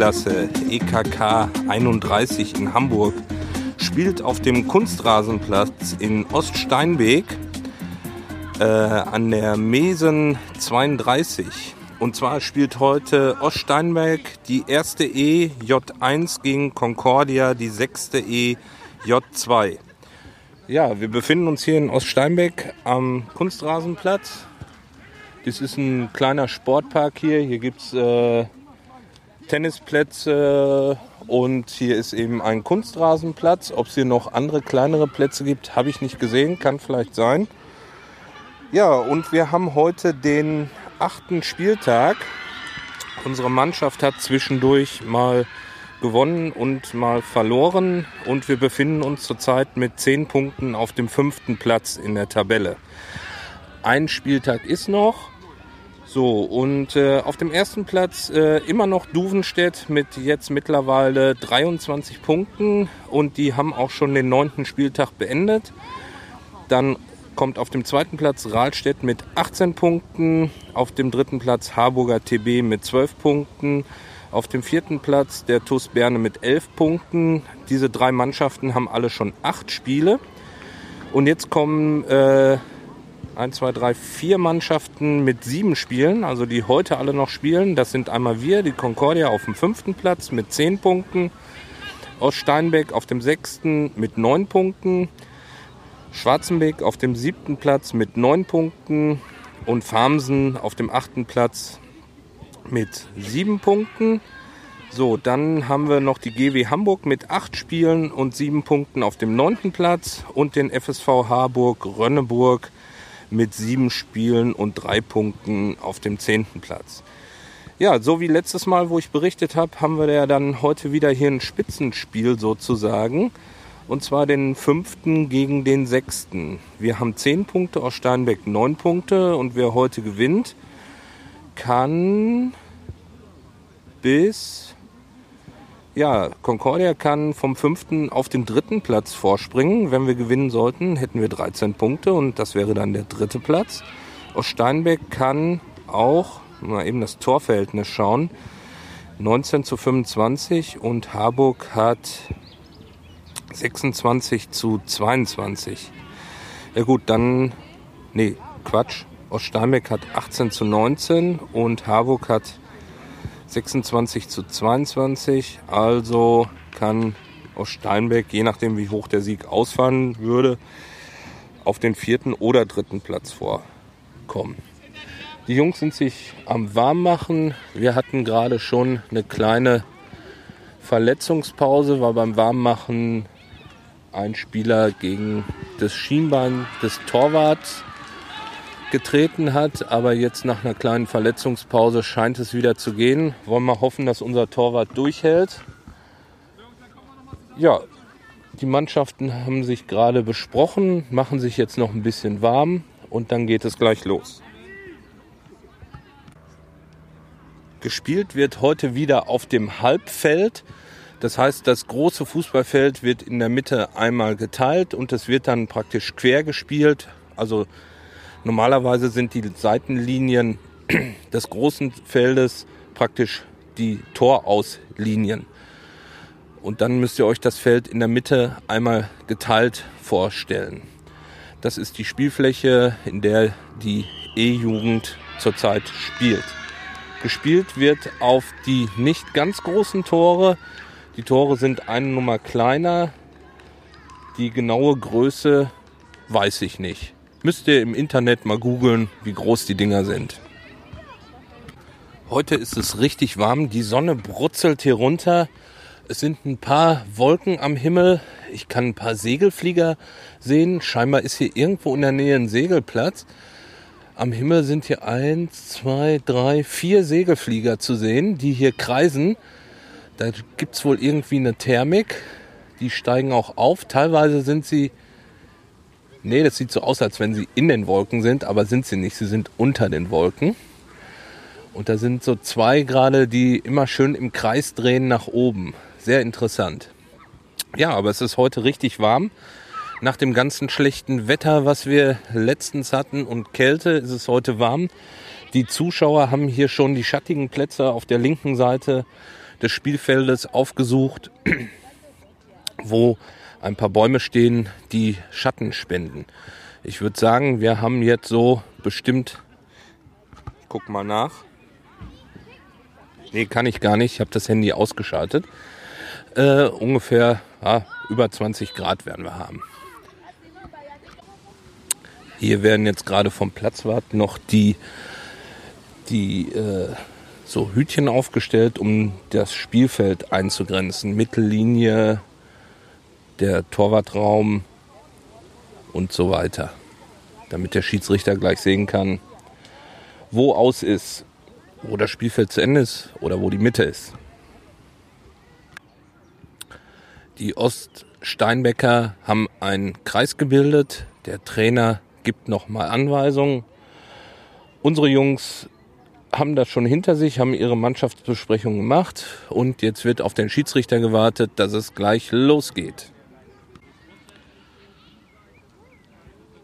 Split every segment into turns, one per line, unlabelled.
Kreisklasse EKK 31 in Hamburg spielt auf dem Kunstrasenplatz in Oststeinbeek äh, an der Mesen 32. Und zwar spielt heute Oststeinbeek die erste E J1 gegen Concordia die sechste E J2. Ja, wir befinden uns hier in Oststeinbeck am Kunstrasenplatz. Das ist ein kleiner Sportpark hier. Hier gibt es äh, Tennisplätze und hier ist eben ein Kunstrasenplatz. Ob es hier noch andere kleinere Plätze gibt, habe ich nicht gesehen, kann vielleicht sein. Ja, und wir haben heute den achten Spieltag. Unsere Mannschaft hat zwischendurch mal gewonnen und mal verloren und wir befinden uns zurzeit mit zehn Punkten auf dem fünften Platz in der Tabelle. Ein Spieltag ist noch. So, und äh, auf dem ersten Platz äh, immer noch Duvenstedt mit jetzt mittlerweile 23 Punkten und die haben auch schon den neunten Spieltag beendet. Dann kommt auf dem zweiten Platz Rahlstedt mit 18 Punkten, auf dem dritten Platz Harburger TB mit 12 Punkten, auf dem vierten Platz der TuS Berne mit elf Punkten. Diese drei Mannschaften haben alle schon acht Spiele. Und jetzt kommen äh, 1, 2, 3, 4 Mannschaften mit sieben Spielen, also die heute alle noch spielen. Das sind einmal wir, die Concordia auf dem fünften Platz mit zehn Punkten. Aus Steinbeck auf dem sechsten mit neun Punkten. Schwarzenbeck auf dem siebten Platz mit neun Punkten. Und Farmsen auf dem achten Platz mit sieben Punkten. So, dann haben wir noch die GW Hamburg mit acht Spielen und sieben Punkten auf dem neunten Platz und den FSV Harburg Rönneburg mit sieben Spielen und drei Punkten auf dem zehnten Platz. Ja, so wie letztes Mal, wo ich berichtet habe, haben wir ja dann heute wieder hier ein Spitzenspiel sozusagen. Und zwar den fünften gegen den sechsten. Wir haben zehn Punkte aus Steinbeck, neun Punkte und wer heute gewinnt, kann bis ja, Concordia kann vom fünften auf den dritten Platz vorspringen. Wenn wir gewinnen sollten, hätten wir 13 Punkte und das wäre dann der dritte Platz. Aus Steinbeck kann auch, mal eben das Torverhältnis schauen, 19 zu 25 und Harburg hat 26 zu 22. Ja gut, dann, nee, Quatsch. Aus Steinbeck hat 18 zu 19 und Harburg hat 26 zu 22. Also kann aus Steinbeck, je nachdem wie hoch der Sieg ausfallen würde, auf den vierten oder dritten Platz vorkommen. Die Jungs sind sich am Warmmachen. Wir hatten gerade schon eine kleine Verletzungspause, weil beim Warmmachen ein Spieler gegen das Schienbein des Torwarts getreten hat, aber jetzt nach einer kleinen Verletzungspause scheint es wieder zu gehen. Wollen wir hoffen, dass unser Torwart durchhält. Ja, die Mannschaften haben sich gerade besprochen, machen sich jetzt noch ein bisschen warm und dann geht es gleich los. Gespielt wird heute wieder auf dem Halbfeld. Das heißt, das große Fußballfeld wird in der Mitte einmal geteilt und es wird dann praktisch quer gespielt. Also Normalerweise sind die Seitenlinien des großen Feldes praktisch die Torauslinien. Und dann müsst ihr euch das Feld in der Mitte einmal geteilt vorstellen. Das ist die Spielfläche, in der die E-Jugend zurzeit spielt. Gespielt wird auf die nicht ganz großen Tore. Die Tore sind eine Nummer kleiner. Die genaue Größe weiß ich nicht. Müsst ihr im Internet mal googeln, wie groß die Dinger sind. Heute ist es richtig warm. Die Sonne brutzelt hier runter. Es sind ein paar Wolken am Himmel. Ich kann ein paar Segelflieger sehen. Scheinbar ist hier irgendwo in der Nähe ein Segelplatz. Am Himmel sind hier eins, zwei, drei, vier Segelflieger zu sehen, die hier kreisen. Da gibt es wohl irgendwie eine Thermik. Die steigen auch auf. Teilweise sind sie Nee, das sieht so aus, als wenn sie in den Wolken sind, aber sind sie nicht. Sie sind unter den Wolken. Und da sind so zwei gerade, die immer schön im Kreis drehen nach oben. Sehr interessant. Ja, aber es ist heute richtig warm. Nach dem ganzen schlechten Wetter, was wir letztens hatten und Kälte, ist es heute warm. Die Zuschauer haben hier schon die schattigen Plätze auf der linken Seite des Spielfeldes aufgesucht, wo ein paar Bäume stehen, die Schatten spenden. Ich würde sagen, wir haben jetzt so bestimmt, ich guck mal nach. Nee, kann ich gar nicht. Ich habe das Handy ausgeschaltet. Äh, ungefähr ja, über 20 Grad werden wir haben. Hier werden jetzt gerade vom Platzwart noch die, die äh, so Hütchen aufgestellt, um das Spielfeld einzugrenzen. Mittellinie, der Torwartraum und so weiter. Damit der Schiedsrichter gleich sehen kann, wo aus ist, wo das Spielfeld zu Ende ist oder wo die Mitte ist. Die Oststeinbecker haben einen Kreis gebildet. Der Trainer gibt nochmal Anweisungen. Unsere Jungs haben das schon hinter sich, haben ihre Mannschaftsbesprechung gemacht und jetzt wird auf den Schiedsrichter gewartet, dass es gleich losgeht.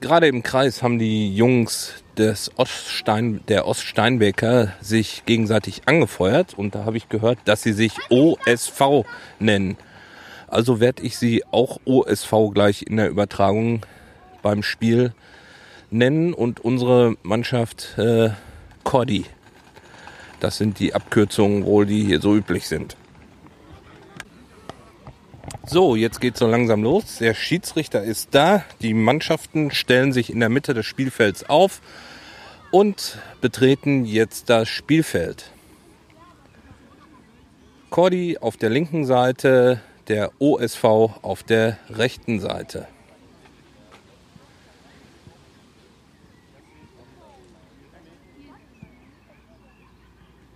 Gerade im Kreis haben die Jungs des Oststein, der Oststeinbecker sich gegenseitig angefeuert und da habe ich gehört, dass sie sich OSV nennen. Also werde ich sie auch OSV gleich in der Übertragung beim Spiel nennen und unsere Mannschaft äh, Cordi. Das sind die Abkürzungen wohl, die hier so üblich sind. So, jetzt geht so langsam los. Der Schiedsrichter ist da. Die Mannschaften stellen sich in der Mitte des Spielfelds auf und betreten jetzt das Spielfeld. Cordi auf der linken Seite, der OSV auf der rechten Seite.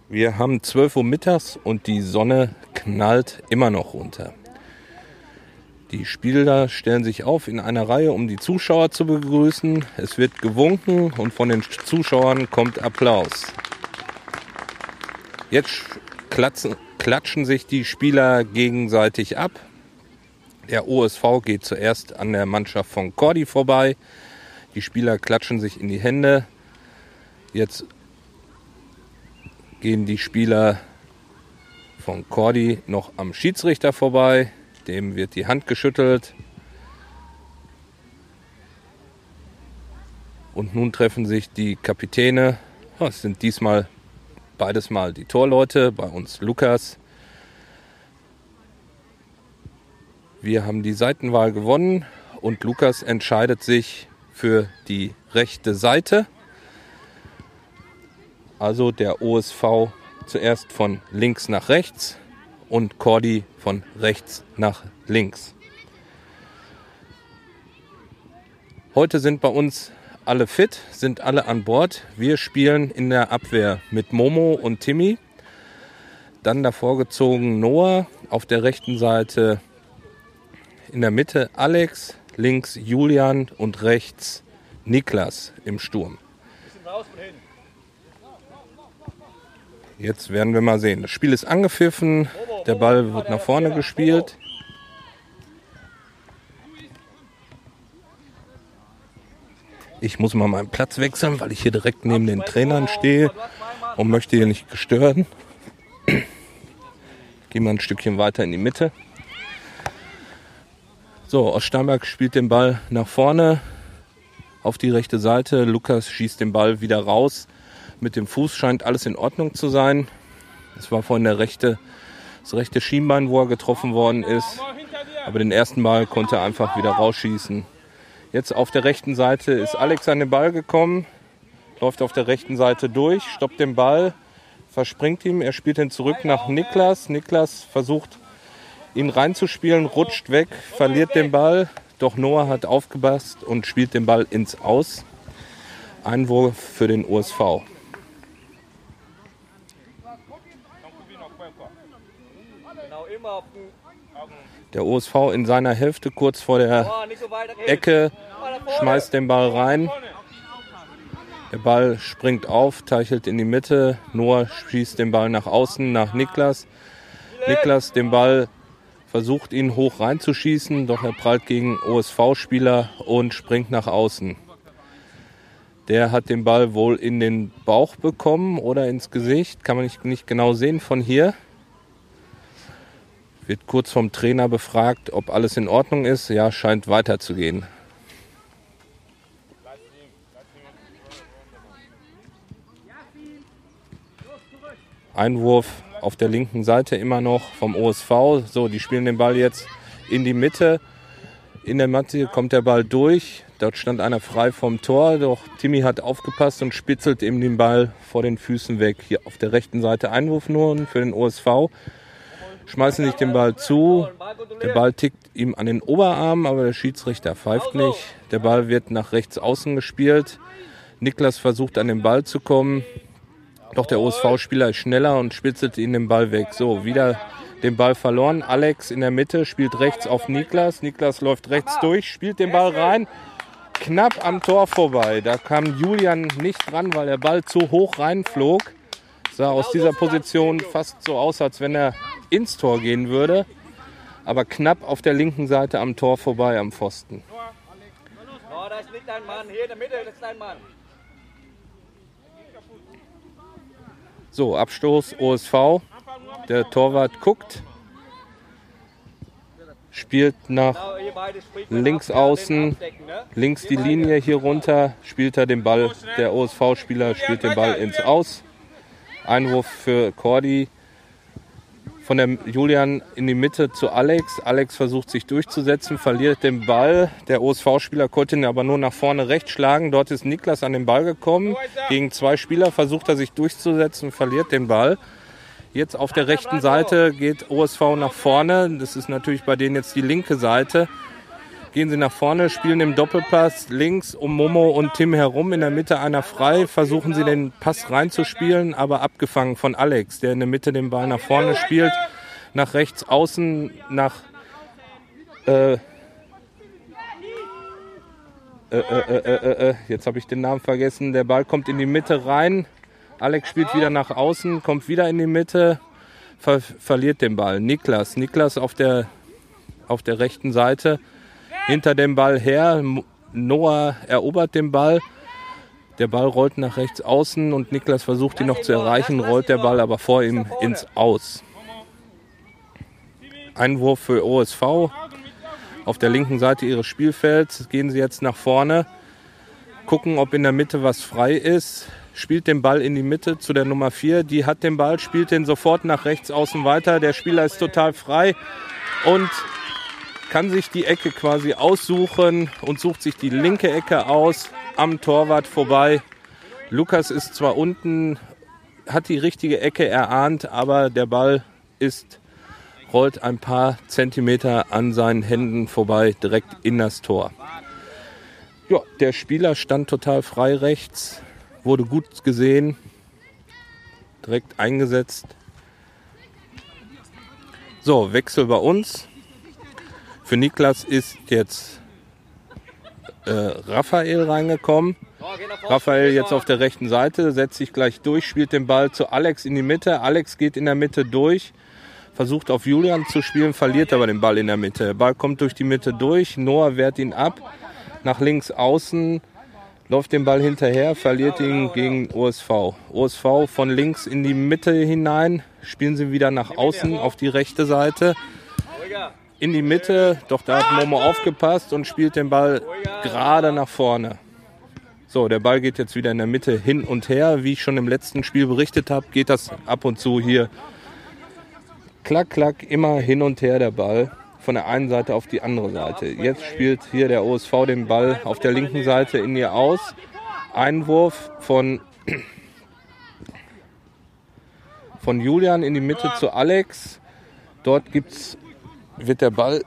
Wir haben 12 Uhr mittags und die Sonne knallt immer noch runter. Die Spieler stellen sich auf in einer Reihe, um die Zuschauer zu begrüßen. Es wird gewunken und von den Zuschauern kommt Applaus. Jetzt klatschen, klatschen sich die Spieler gegenseitig ab. Der OSV geht zuerst an der Mannschaft von Cordi vorbei. Die Spieler klatschen sich in die Hände. Jetzt gehen die Spieler von Cordi noch am Schiedsrichter vorbei. Dem wird die Hand geschüttelt. Und nun treffen sich die Kapitäne. Es sind diesmal beides mal die Torleute, bei uns Lukas. Wir haben die Seitenwahl gewonnen und Lukas entscheidet sich für die rechte Seite. Also der OSV zuerst von links nach rechts und Cordi von rechts nach links. Heute sind bei uns alle fit, sind alle an Bord. Wir spielen in der Abwehr mit Momo und Timmy. Dann davor gezogen Noah, auf der rechten Seite in der Mitte Alex, links Julian und rechts Niklas im Sturm. Jetzt werden wir mal sehen. Das Spiel ist angepfiffen, der Ball wird nach vorne gespielt. Ich muss mal meinen Platz wechseln, weil ich hier direkt neben den Trainern stehe und möchte hier nicht gestören. Gehen wir ein Stückchen weiter in die Mitte. So, Oststeinberg spielt den Ball nach vorne auf die rechte Seite. Lukas schießt den Ball wieder raus mit dem Fuß scheint alles in Ordnung zu sein. Es war vorhin der rechte, das rechte Schienbein, wo er getroffen worden ist. Aber den ersten Ball konnte er einfach wieder rausschießen. Jetzt auf der rechten Seite ist Alex an den Ball gekommen, läuft auf der rechten Seite durch, stoppt den Ball, verspringt ihm, er spielt ihn zurück nach Niklas. Niklas versucht ihn reinzuspielen, rutscht weg, verliert den Ball, doch Noah hat aufgepasst und spielt den Ball ins Aus. Einwurf für den USV. Der OSV in seiner Hälfte kurz vor der Ecke schmeißt den Ball rein. Der Ball springt auf, teichelt in die Mitte. Noah schießt den Ball nach außen, nach Niklas. Niklas den Ball versucht ihn hoch reinzuschießen, doch er prallt gegen OSV-Spieler und springt nach außen. Der hat den Ball wohl in den Bauch bekommen oder ins Gesicht, kann man nicht, nicht genau sehen von hier. Wird kurz vom Trainer befragt, ob alles in Ordnung ist. Ja, scheint weiterzugehen. Einwurf auf der linken Seite immer noch vom OSV. So, die spielen den Ball jetzt in die Mitte. In der Matte kommt der Ball durch. Dort stand einer frei vom Tor, doch Timmy hat aufgepasst und spitzelt ihm den Ball vor den Füßen weg. Hier auf der rechten Seite Einwurf nur für den OSV. Schmeißen sich den Ball zu. Der Ball tickt ihm an den Oberarm, aber der Schiedsrichter pfeift nicht. Der Ball wird nach rechts außen gespielt. Niklas versucht an den Ball zu kommen. Doch der OSV-Spieler ist schneller und spitzelt ihn den Ball weg. So, wieder den Ball verloren. Alex in der Mitte spielt rechts auf Niklas. Niklas läuft rechts durch, spielt den Ball rein. Knapp am Tor vorbei. Da kam Julian nicht dran, weil der Ball zu hoch reinflog. Sah aus dieser Position fast so aus, als wenn er ins Tor gehen würde. Aber knapp auf der linken Seite am Tor vorbei am Pfosten.
Oh, da ist nicht dein Mann. Hier in der Mitte ist dein Mann.
So, Abstoß OSV. Der Torwart guckt. Spielt nach links außen, links die Linie hier runter, spielt er den Ball. Der OSV-Spieler spielt den Ball ins Aus. Einwurf für Cordy von der Julian in die Mitte zu Alex. Alex versucht sich durchzusetzen, verliert den Ball. Der OSV-Spieler konnte ihn aber nur nach vorne rechts schlagen. Dort ist Niklas an den Ball gekommen. Gegen zwei Spieler versucht er sich durchzusetzen, verliert den Ball. Jetzt auf der rechten Seite geht OSV nach vorne. Das ist natürlich bei denen jetzt die linke Seite gehen sie nach vorne, spielen im Doppelpass links um Momo und Tim herum, in der Mitte einer frei, versuchen sie den Pass reinzuspielen, aber abgefangen von Alex, der in der Mitte den Ball nach vorne spielt, nach rechts außen, nach äh, äh, äh, jetzt habe ich den Namen vergessen, der Ball kommt in die Mitte rein, Alex spielt wieder nach außen, kommt wieder in die Mitte, ver verliert den Ball. Niklas, Niklas auf der, auf der rechten Seite, hinter dem Ball her. Noah erobert den Ball. Der Ball rollt nach rechts außen und Niklas versucht ihn noch zu erreichen, rollt der Ball aber vor ihm ins Aus. Einwurf für OSV. Auf der linken Seite ihres Spielfelds gehen sie jetzt nach vorne, gucken, ob in der Mitte was frei ist. Spielt den Ball in die Mitte zu der Nummer 4. Die hat den Ball, spielt den sofort nach rechts außen weiter. Der Spieler ist total frei und kann sich die Ecke quasi aussuchen und sucht sich die linke Ecke aus am Torwart vorbei. Lukas ist zwar unten, hat die richtige Ecke erahnt, aber der Ball ist rollt ein paar Zentimeter an seinen Händen vorbei, direkt in das Tor. Ja, der Spieler stand total frei rechts, wurde gut gesehen, direkt eingesetzt. So, Wechsel bei uns. Für Niklas ist jetzt äh, Raphael reingekommen. Raphael jetzt auf der rechten Seite, setzt sich gleich durch, spielt den Ball zu Alex in die Mitte. Alex geht in der Mitte durch, versucht auf Julian zu spielen, verliert aber den Ball in der Mitte. Der Ball kommt durch die Mitte durch, Noah wehrt ihn ab, nach links außen, läuft den Ball hinterher, verliert ihn gegen OSV. OSV von links in die Mitte hinein, spielen sie wieder nach außen auf die rechte Seite in die Mitte, doch da hat Momo aufgepasst und spielt den Ball gerade nach vorne. So, der Ball geht jetzt wieder in der Mitte hin und her. Wie ich schon im letzten Spiel berichtet habe, geht das ab und zu hier klack, klack, immer hin und her der Ball von der einen Seite auf die andere Seite. Jetzt spielt hier der OSV den Ball auf der linken Seite in ihr aus. Einwurf von, von Julian in die Mitte zu Alex. Dort gibt es wird der Ball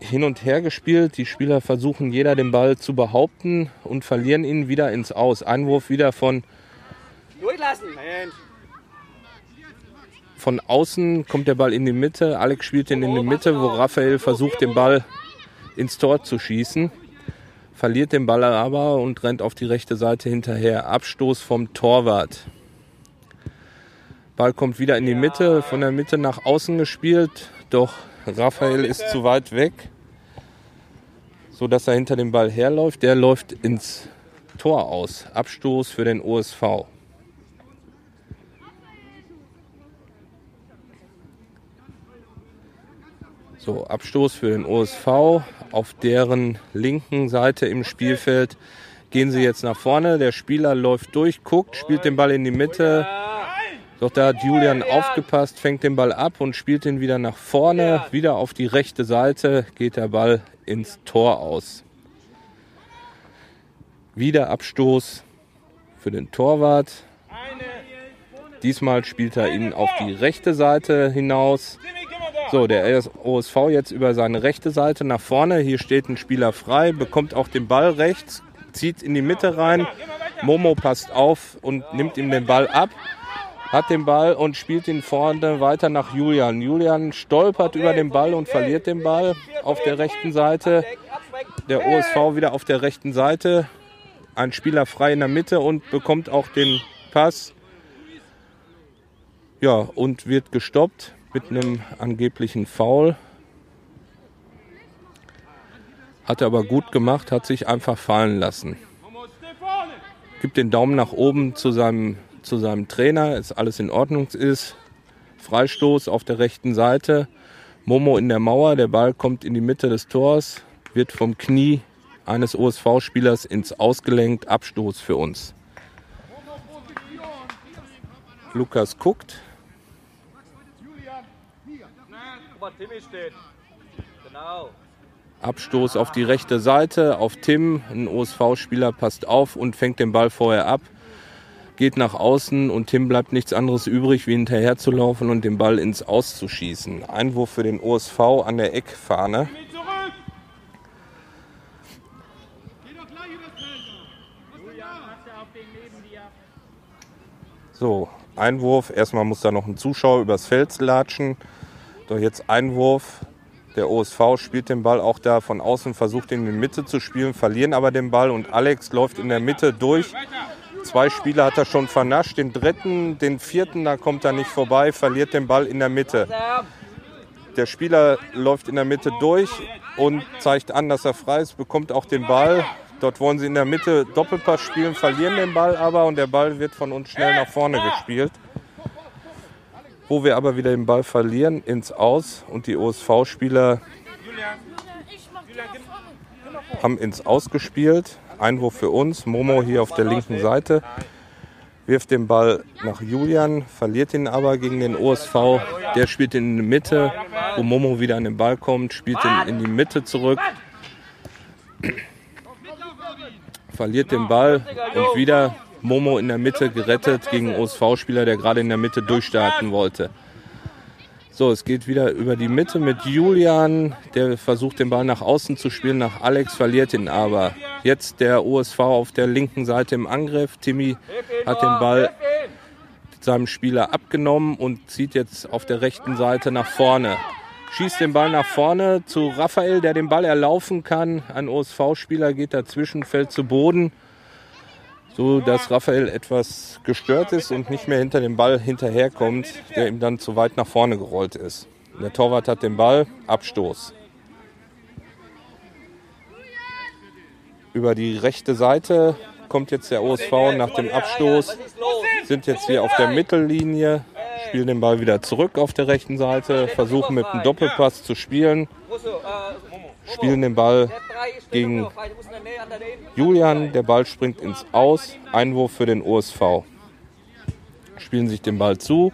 hin und her gespielt. Die Spieler versuchen jeder den Ball zu behaupten und verlieren ihn wieder ins Aus. Einwurf wieder von.
Durchlassen.
Von außen kommt der Ball in die Mitte. Alex spielt ihn in die Mitte, wo Raphael versucht, den Ball ins Tor zu schießen. Verliert den Ball aber und rennt auf die rechte Seite hinterher. Abstoß vom Torwart. Ball kommt wieder in die Mitte, von der Mitte nach außen gespielt. Doch Raphael ist zu weit weg, so dass er hinter dem Ball herläuft. Der läuft ins Tor aus. Abstoß für den OSV. So, Abstoß für den OSV. Auf deren linken Seite im Spielfeld gehen sie jetzt nach vorne. Der Spieler läuft durch, guckt, spielt den Ball in die Mitte. Doch da hat Julian aufgepasst, fängt den Ball ab und spielt ihn wieder nach vorne. Wieder auf die rechte Seite geht der Ball ins Tor aus. Wieder Abstoß für den Torwart. Diesmal spielt er ihn auf die rechte Seite hinaus. So, der OSV jetzt über seine rechte Seite nach vorne. Hier steht ein Spieler frei, bekommt auch den Ball rechts, zieht in die Mitte rein. Momo passt auf und nimmt ihm den Ball ab, hat den Ball und spielt ihn vorne weiter nach Julian. Julian stolpert über den Ball und verliert den Ball auf der rechten Seite. Der OSV wieder auf der rechten Seite. Ein Spieler frei in der Mitte und bekommt auch den Pass. Ja, und wird gestoppt mit einem angeblichen Foul. Hat er aber gut gemacht, hat sich einfach fallen lassen. Gibt den Daumen nach oben zu seinem, zu seinem Trainer, ist alles in Ordnung ist. Freistoß auf der rechten Seite. Momo in der Mauer, der Ball kommt in die Mitte des Tors, wird vom Knie eines OSV-Spielers ins Ausgelenkt. Abstoß für uns. Lukas guckt. Abstoß auf die rechte Seite, auf Tim. Ein OSV-Spieler passt auf und fängt den Ball vorher ab. Geht nach außen und Tim bleibt nichts anderes übrig, wie hinterher zu laufen und den Ball ins Auszuschießen. Einwurf für den OSV an der Eckfahne. So, Einwurf. Erstmal muss da noch ein Zuschauer übers Feld latschen. Doch jetzt Einwurf. Der OSV spielt den Ball auch da von außen, versucht ihn in die Mitte zu spielen, verlieren aber den Ball und Alex läuft in der Mitte durch. Zwei Spieler hat er schon vernascht, den dritten, den vierten, da kommt er nicht vorbei, verliert den Ball in der Mitte. Der Spieler läuft in der Mitte durch und zeigt an, dass er frei ist, bekommt auch den Ball. Dort wollen sie in der Mitte Doppelpass spielen, verlieren den Ball aber und der Ball wird von uns schnell nach vorne gespielt wo wir aber wieder den Ball verlieren ins Aus und die OSV-Spieler haben ins Aus gespielt. Einwurf für uns. Momo hier auf der linken Seite wirft den Ball nach Julian, verliert ihn aber gegen den OSV. Der spielt in die Mitte, wo Momo wieder an den Ball kommt, spielt ihn in die Mitte zurück. Verliert den Ball und wieder Momo in der Mitte gerettet gegen OSV-Spieler, der gerade in der Mitte durchstarten wollte. So, es geht wieder über die Mitte mit Julian, der versucht den Ball nach außen zu spielen, nach Alex verliert ihn aber. Jetzt der OSV auf der linken Seite im Angriff. Timmy hat den Ball seinem Spieler abgenommen und zieht jetzt auf der rechten Seite nach vorne. Schießt den Ball nach vorne zu Raphael, der den Ball erlaufen kann. Ein OSV-Spieler geht dazwischen, fällt zu Boden so dass Raphael etwas gestört ist und nicht mehr hinter dem Ball hinterherkommt, der ihm dann zu weit nach vorne gerollt ist. Der Torwart hat den Ball, Abstoß. Über die rechte Seite kommt jetzt der OSV nach dem Abstoß, sind jetzt hier auf der Mittellinie, spielen den Ball wieder zurück auf der rechten Seite, versuchen mit einem Doppelpass zu spielen spielen den Ball gegen Julian. Der Ball springt ins Aus. Einwurf für den OSV. Spielen sich den Ball zu,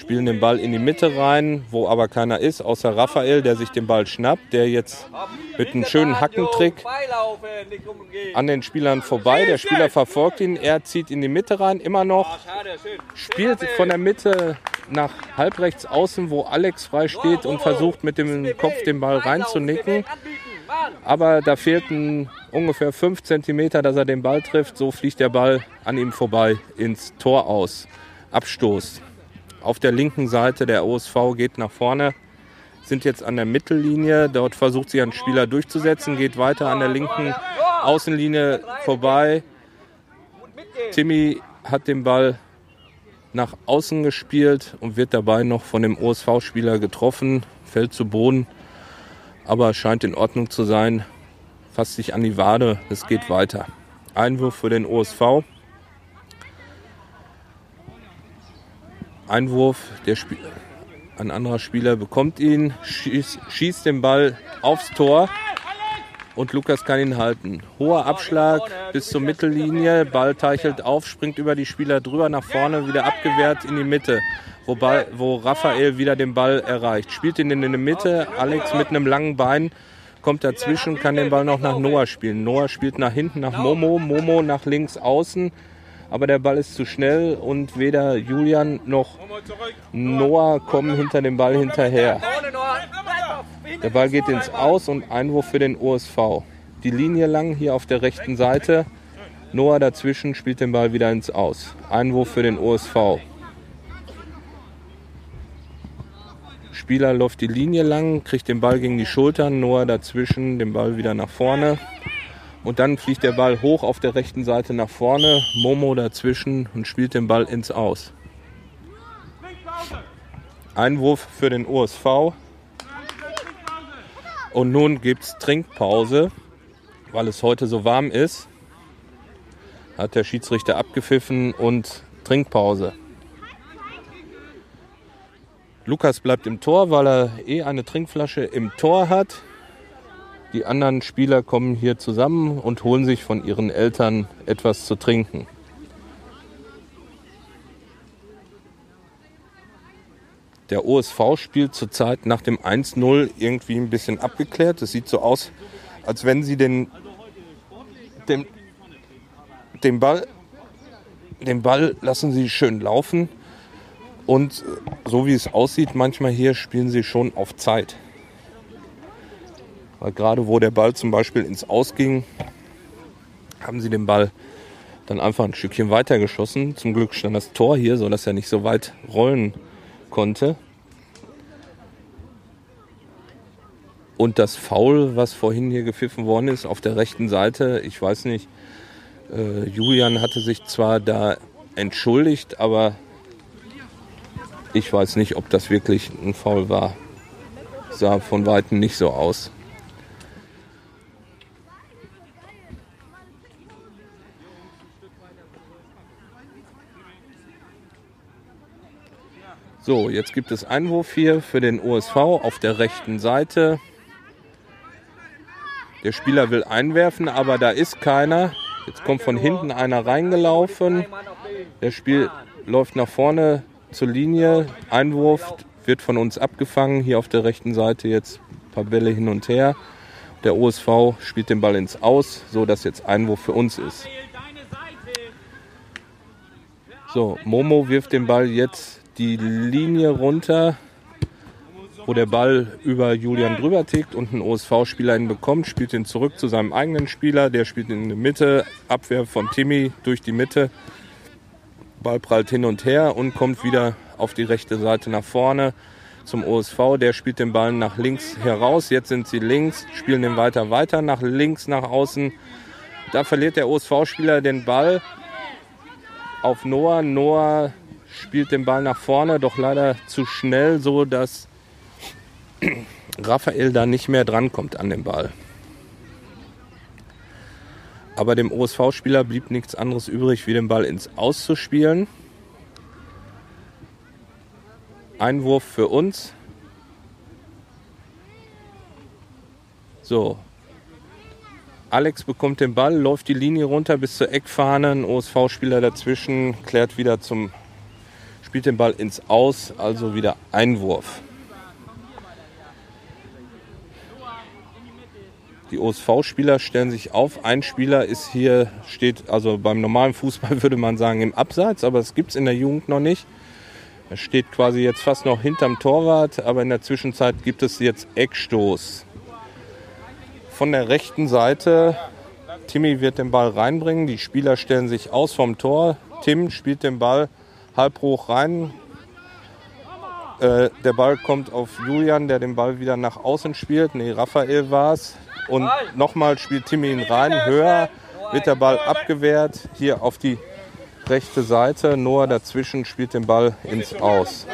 spielen den Ball in die Mitte rein, wo aber keiner ist, außer Raphael, der sich den Ball schnappt, der jetzt mit einem schönen Hackentrick an den Spielern vorbei. Der Spieler verfolgt ihn, er zieht in die Mitte rein, immer noch, spielt von der Mitte nach halbrechts außen, wo Alex frei steht und versucht mit dem Kopf den Ball reinzunicken. Aber da fehlten ungefähr 5 cm, dass er den Ball trifft. So fliegt der Ball an ihm vorbei ins Tor aus. Abstoß. Auf der linken Seite der OSV geht nach vorne, sind jetzt an der Mittellinie. Dort versucht sie einen Spieler durchzusetzen, geht weiter an der linken Außenlinie vorbei. Timmy hat den Ball nach außen gespielt und wird dabei noch von dem OSV-Spieler getroffen, fällt zu Boden, aber scheint in Ordnung zu sein, fasst sich an die Wade, es geht weiter. Einwurf für den OSV. Einwurf, der Spiel Ein anderer Spieler bekommt ihn, schießt, schießt den Ball aufs Tor und Lukas kann ihn halten. Hoher Abschlag bis zur Mittellinie, Ball teichelt auf, springt über die Spieler drüber nach vorne, wieder abgewehrt in die Mitte, wo, Ball, wo Raphael wieder den Ball erreicht. Spielt ihn in die Mitte, Alex mit einem langen Bein kommt dazwischen, kann den Ball noch nach Noah spielen. Noah spielt nach hinten nach Momo, Momo nach links außen, aber der Ball ist zu schnell und weder Julian noch Noah kommen hinter dem Ball hinterher. Der Ball geht ins Aus und Einwurf für den OSV. Die Linie lang hier auf der rechten Seite. Noah dazwischen spielt den Ball wieder ins Aus. Einwurf für den OSV. Spieler läuft die Linie lang, kriegt den Ball gegen die Schultern, Noah dazwischen, den Ball wieder nach vorne. Und dann fliegt der Ball hoch auf der rechten Seite nach vorne, Momo dazwischen und spielt den Ball ins Aus. Einwurf für den OSV. Und nun gibt es Trinkpause, weil es heute so warm ist. Hat der Schiedsrichter abgepfiffen und Trinkpause. Lukas bleibt im Tor, weil er eh eine Trinkflasche im Tor hat. Die anderen Spieler kommen hier zusammen und holen sich von ihren Eltern etwas zu trinken. Der OSV spielt zurzeit nach dem 1-0 irgendwie ein bisschen abgeklärt. Es sieht so aus, als wenn sie den, den, den, Ball, den Ball lassen sie schön laufen. Und so wie es aussieht, manchmal hier spielen sie schon auf Zeit. Weil gerade wo der Ball zum Beispiel ins Ausging, haben sie den Ball dann einfach ein Stückchen weiter geschossen. Zum Glück stand das Tor hier, sodass er nicht so weit rollen konnte. Und das Foul, was vorhin hier gepfiffen worden ist, auf der rechten Seite, ich weiß nicht, äh, Julian hatte sich zwar da entschuldigt, aber ich weiß nicht, ob das wirklich ein Foul war. Sah von Weitem nicht so aus. So, jetzt gibt es Einwurf hier für den OSV auf der rechten Seite. Der Spieler will einwerfen, aber da ist keiner. Jetzt kommt von hinten einer reingelaufen. Der Spiel läuft nach vorne zur Linie. Einwurf wird von uns abgefangen. Hier auf der rechten Seite jetzt ein paar Bälle hin und her. Der OSV spielt den Ball ins Aus, so dass jetzt Einwurf für uns ist. So, Momo wirft den Ball jetzt die Linie runter, wo der Ball über Julian drüber tickt und ein OSV-Spieler ihn bekommt, spielt ihn zurück zu seinem eigenen Spieler. Der spielt in die Mitte, Abwehr von Timmy durch die Mitte. Ball prallt hin und her und kommt wieder auf die rechte Seite nach vorne zum OSV. Der spielt den Ball nach links heraus. Jetzt sind sie links, spielen den weiter weiter nach links, nach außen. Da verliert der OSV-Spieler den Ball auf Noah. Noah spielt den Ball nach vorne, doch leider zu schnell, so dass Raphael da nicht mehr drankommt an den Ball. Aber dem OSV-Spieler blieb nichts anderes übrig, wie den Ball ins Auszuspielen. Einwurf für uns. So. Alex bekommt den Ball, läuft die Linie runter bis zur Eckfahne. Ein OSV-Spieler dazwischen klärt wieder zum, spielt den Ball ins Aus, also wieder Einwurf. Die OSV-Spieler stellen sich auf. Ein Spieler ist hier, steht, also beim normalen Fußball würde man sagen im Abseits, aber das gibt es in der Jugend noch nicht. Er steht quasi jetzt fast noch hinterm Torwart, aber in der Zwischenzeit gibt es jetzt Eckstoß. Von der rechten Seite, Timmy wird den Ball reinbringen, die Spieler stellen sich aus vom Tor. Tim spielt den Ball halb hoch rein. Äh, der Ball kommt auf Julian, der den Ball wieder nach außen spielt. Nee, Raphael war es. Und nochmal spielt Timmy ihn rein, höher, wird der Ball abgewehrt, hier auf die rechte Seite. Noah dazwischen spielt den Ball ins Aus.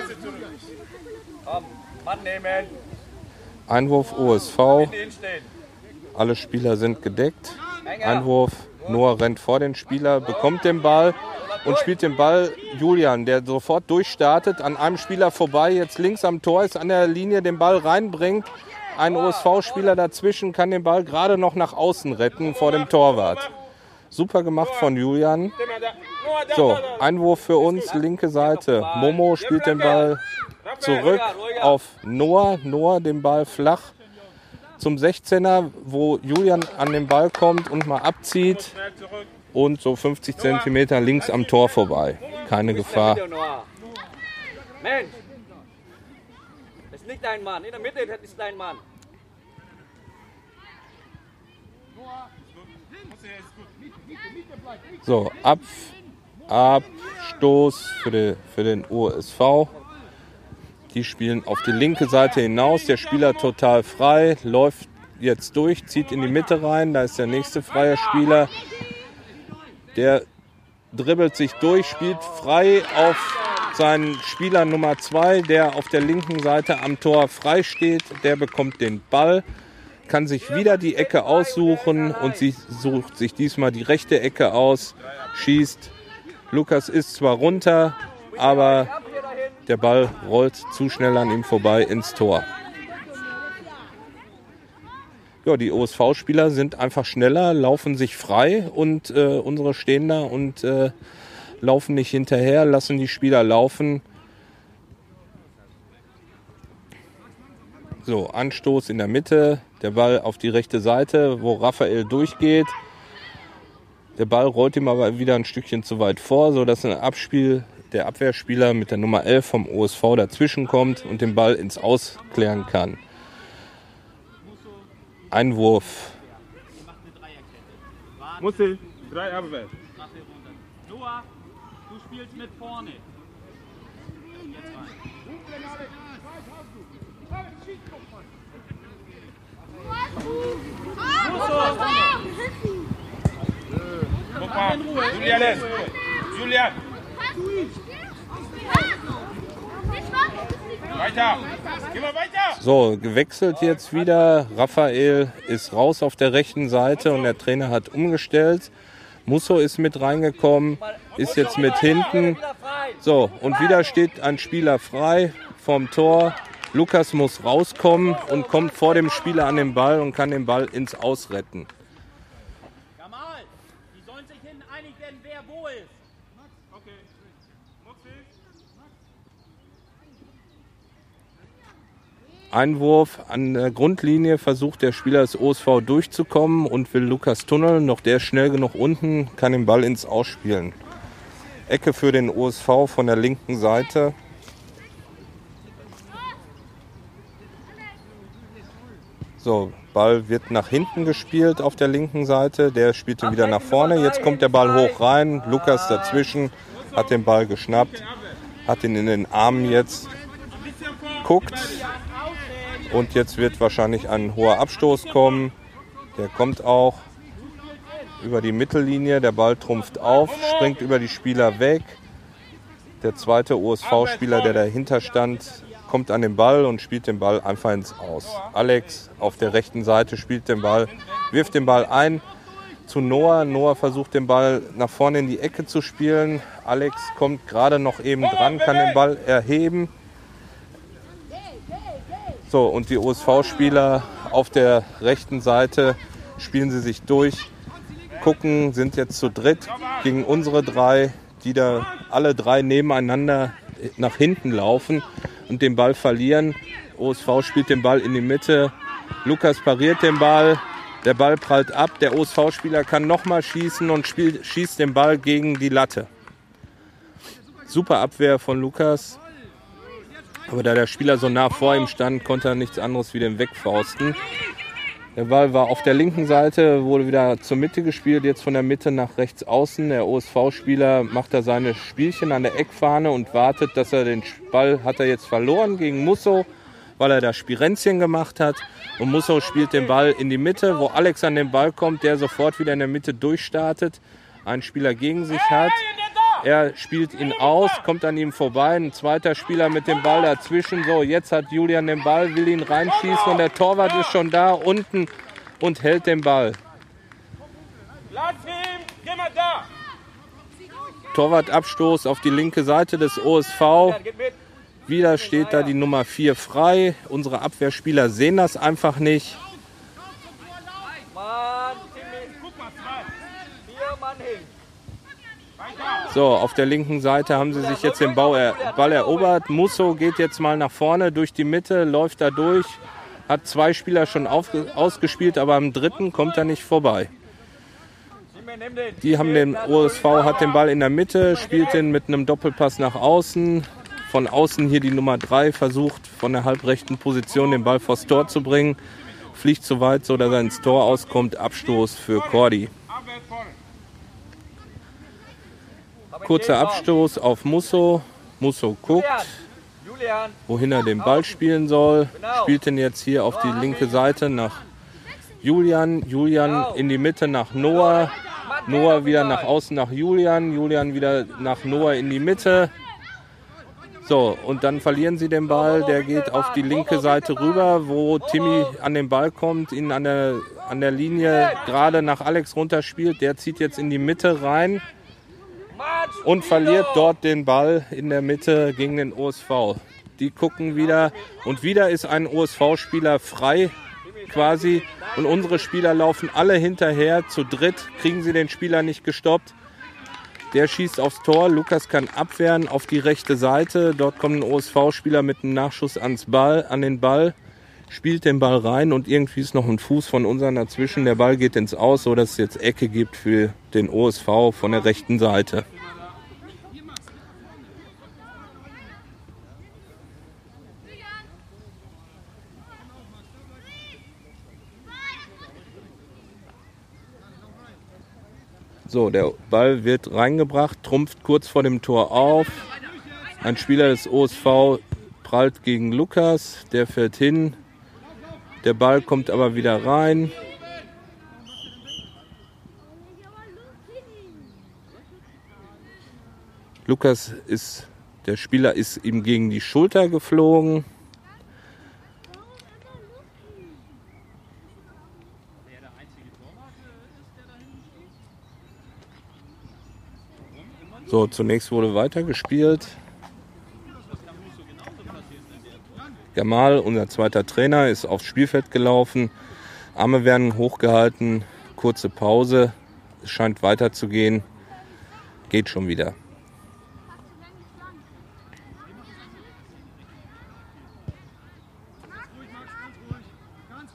Einwurf OSV. Alle Spieler sind gedeckt. Einwurf Noah rennt vor den Spieler, bekommt den Ball und spielt den Ball Julian, der sofort durchstartet, an einem Spieler vorbei, jetzt links am Tor ist, an der Linie den Ball reinbringt. Ein OSV-Spieler dazwischen kann den Ball gerade noch nach außen retten vor dem Torwart. Super gemacht von Julian. So, Einwurf für uns, linke Seite. Momo spielt den Ball zurück auf Noah. Noah den Ball flach zum 16er, wo Julian an den Ball kommt und mal abzieht. Und so 50 Zentimeter links am Tor vorbei. Keine Gefahr.
Mensch! Das ist nicht dein Mann. In der Mitte, das ist dein Mann.
So, Ab, Abstoß für, die, für den USV. Die spielen auf die linke Seite hinaus. Der Spieler total frei, läuft jetzt durch, zieht in die Mitte rein. Da ist der nächste freie Spieler. Der dribbelt sich durch, spielt frei auf seinen Spieler Nummer 2, der auf der linken Seite am Tor frei steht. Der bekommt den Ball kann sich wieder die Ecke aussuchen und sie sucht sich diesmal die rechte Ecke aus, schießt. Lukas ist zwar runter, aber der Ball rollt zu schnell an ihm vorbei ins Tor. Ja, die OSV-Spieler sind einfach schneller, laufen sich frei und äh, unsere stehen da und äh, laufen nicht hinterher, lassen die Spieler laufen. So, Anstoß in der Mitte, der Ball auf die rechte Seite, wo Raphael durchgeht. Der Ball rollt ihm aber wieder ein Stückchen zu weit vor, sodass ein Abspiel der Abwehrspieler mit der Nummer 11 vom OSV dazwischen kommt und den Ball ins Aus klären kann. Einwurf.
Musste, drei Abwehr.
Noah, du spielst mit vorne. Jetzt rein.
Guck mal, Julian, Julian, weiter. Geh mal weiter.
So, gewechselt jetzt wieder. Raphael ist raus auf der rechten Seite und der Trainer hat umgestellt. Musso ist mit reingekommen, ist jetzt mit hinten. So, und wieder steht ein Spieler frei vom Tor. Lukas muss rauskommen und kommt vor dem Spieler an den Ball und kann den Ball ins Aus retten.
Jamal, die sollen sich hinten einig werden, wer wo ist.
Einwurf an der Grundlinie versucht der Spieler des OSV durchzukommen und will Lukas tunneln. Noch der schnell genug unten, kann den Ball ins Ausspielen. Ecke für den OSV von der linken Seite. So, Ball wird nach hinten gespielt auf der linken Seite. Der spielte wieder nach vorne. Jetzt kommt der Ball hoch rein. Lukas dazwischen hat den Ball geschnappt, hat ihn in den Armen jetzt, guckt und jetzt wird wahrscheinlich ein hoher Abstoß kommen. Der kommt auch über die Mittellinie. Der Ball trumpft auf, springt über die Spieler weg. Der zweite OSV-Spieler, der dahinter stand, kommt an den Ball und spielt den Ball einfach ins Aus. Alex auf der rechten Seite spielt den Ball, wirft den Ball ein zu Noah. Noah versucht den Ball nach vorne in die Ecke zu spielen. Alex kommt gerade noch eben dran, kann den Ball erheben. So, und die OSV-Spieler auf der rechten Seite spielen sie sich durch, gucken, sind jetzt zu dritt gegen unsere drei, die da alle drei nebeneinander nach hinten laufen und den Ball verlieren. OSV spielt den Ball in die Mitte. Lukas pariert den Ball. Der Ball prallt ab. Der OSV-Spieler kann nochmal schießen und spielt, schießt den Ball gegen die Latte. Super Abwehr von Lukas. Aber da der Spieler so nah vor ihm stand, konnte er nichts anderes wie den wegfausten. Der Ball war auf der linken Seite, wurde wieder zur Mitte gespielt, jetzt von der Mitte nach rechts außen. Der OSV-Spieler macht da seine Spielchen an der Eckfahne und wartet, dass er den Ball hat er jetzt verloren gegen Musso, weil er da Spirenzchen gemacht hat. Und Musso spielt den Ball in die Mitte, wo Alex an den Ball kommt, der sofort wieder in der Mitte durchstartet, einen Spieler gegen sich hat. Er spielt ihn aus, kommt an ihm vorbei. Ein zweiter Spieler mit dem Ball dazwischen. So, jetzt hat Julian den Ball, will ihn reinschießen und der Torwart ist schon da unten und hält den Ball. Torwartabstoß auf die linke Seite des OSV. Wieder steht da die Nummer 4 frei. Unsere Abwehrspieler sehen das einfach nicht.
Mann, Timmy.
Guck mal, zwei.
Vier Mann hin.
Weiter.
So, auf der linken Seite haben sie sich jetzt den Ball, er, erobert. Musso geht jetzt mal nach vorne durch die Mitte, läuft da durch. Hat zwei Spieler schon ausgespielt, aber am dritten kommt er nicht vorbei. Die haben den OSV hat den Ball in der Mitte, spielt den mit einem Doppelpass nach außen. Von außen hier die Nummer 3 versucht von der halbrechten Position den Ball vors Tor zu bringen. Fliegt zu weit, so dass er ins Tor auskommt. Abstoß für Cordy.
Abwehr vorne.
Hab ihn
Kurzer. Abstoß auf Musso. Musso guckt, wohin er den Ball spielen soll. Spielt den jetzt hier auf die linke Seite nach Julian. Julian in die Mitte nach Noah. Noah wieder nach außen nach Julian. Julian wieder nach Noah in die Mitte. So, und dann verlieren sie den Ball. Der geht auf die linke Seite rüber, wo Timmy an den Ball kommt, ihn an der, an der Linie gerade nach Alex runterspielt. Der zieht jetzt in die Mitte rein und verliert dort den Ball in der Mitte gegen den OSV. Die gucken wieder und wieder ist ein OSV-Spieler frei quasi und unsere Spieler laufen alle hinterher. Zu dritt kriegen sie den Spieler nicht gestoppt. Der schießt aufs Tor. Lukas kann abwehren auf die rechte Seite. Dort kommt ein OSV-Spieler mit einem Nachschuss ans Ball, an den Ball, spielt den Ball rein und irgendwie ist noch ein Fuß von unseren dazwischen. Der Ball geht ins Aus, so dass es jetzt Ecke gibt für den OSV von der rechten Seite. So, der Ball wird reingebracht, trumpft kurz vor dem Tor auf. Ein Spieler des OSV prallt gegen Lukas, der fährt hin. Der Ball kommt aber wieder rein. Lukas ist, der Spieler ist ihm gegen die Schulter geflogen. So, zunächst wurde weitergespielt. Gamal, unser zweiter Trainer, ist aufs Spielfeld gelaufen. Arme werden hochgehalten. Kurze Pause. Es scheint weiterzugehen. Geht schon wieder.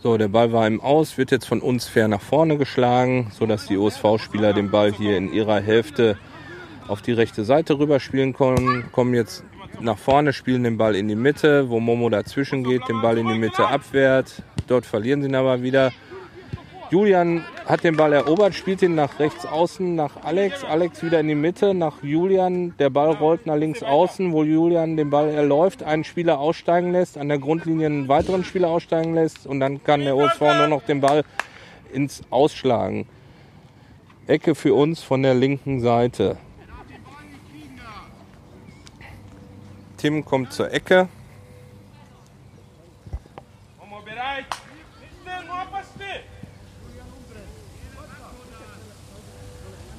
So, der Ball war im Aus, wird jetzt von uns fair nach vorne geschlagen, sodass die OSV-Spieler den Ball hier in ihrer Hälfte auf die rechte Seite rüberspielen können. Kommen jetzt nach vorne, spielen den Ball in die Mitte, wo Momo dazwischen geht, den Ball in die Mitte abwehrt. Dort verlieren sie ihn aber wieder. Julian hat den Ball erobert, spielt ihn nach rechts außen, nach Alex. Alex wieder in die Mitte, nach Julian. Der Ball rollt nach links außen, wo Julian den Ball erläuft, einen Spieler aussteigen lässt, an der Grundlinie einen weiteren Spieler aussteigen lässt und dann kann der OSV nur noch den Ball ins Ausschlagen. Ecke für uns von der linken Seite. Tim kommt zur Ecke.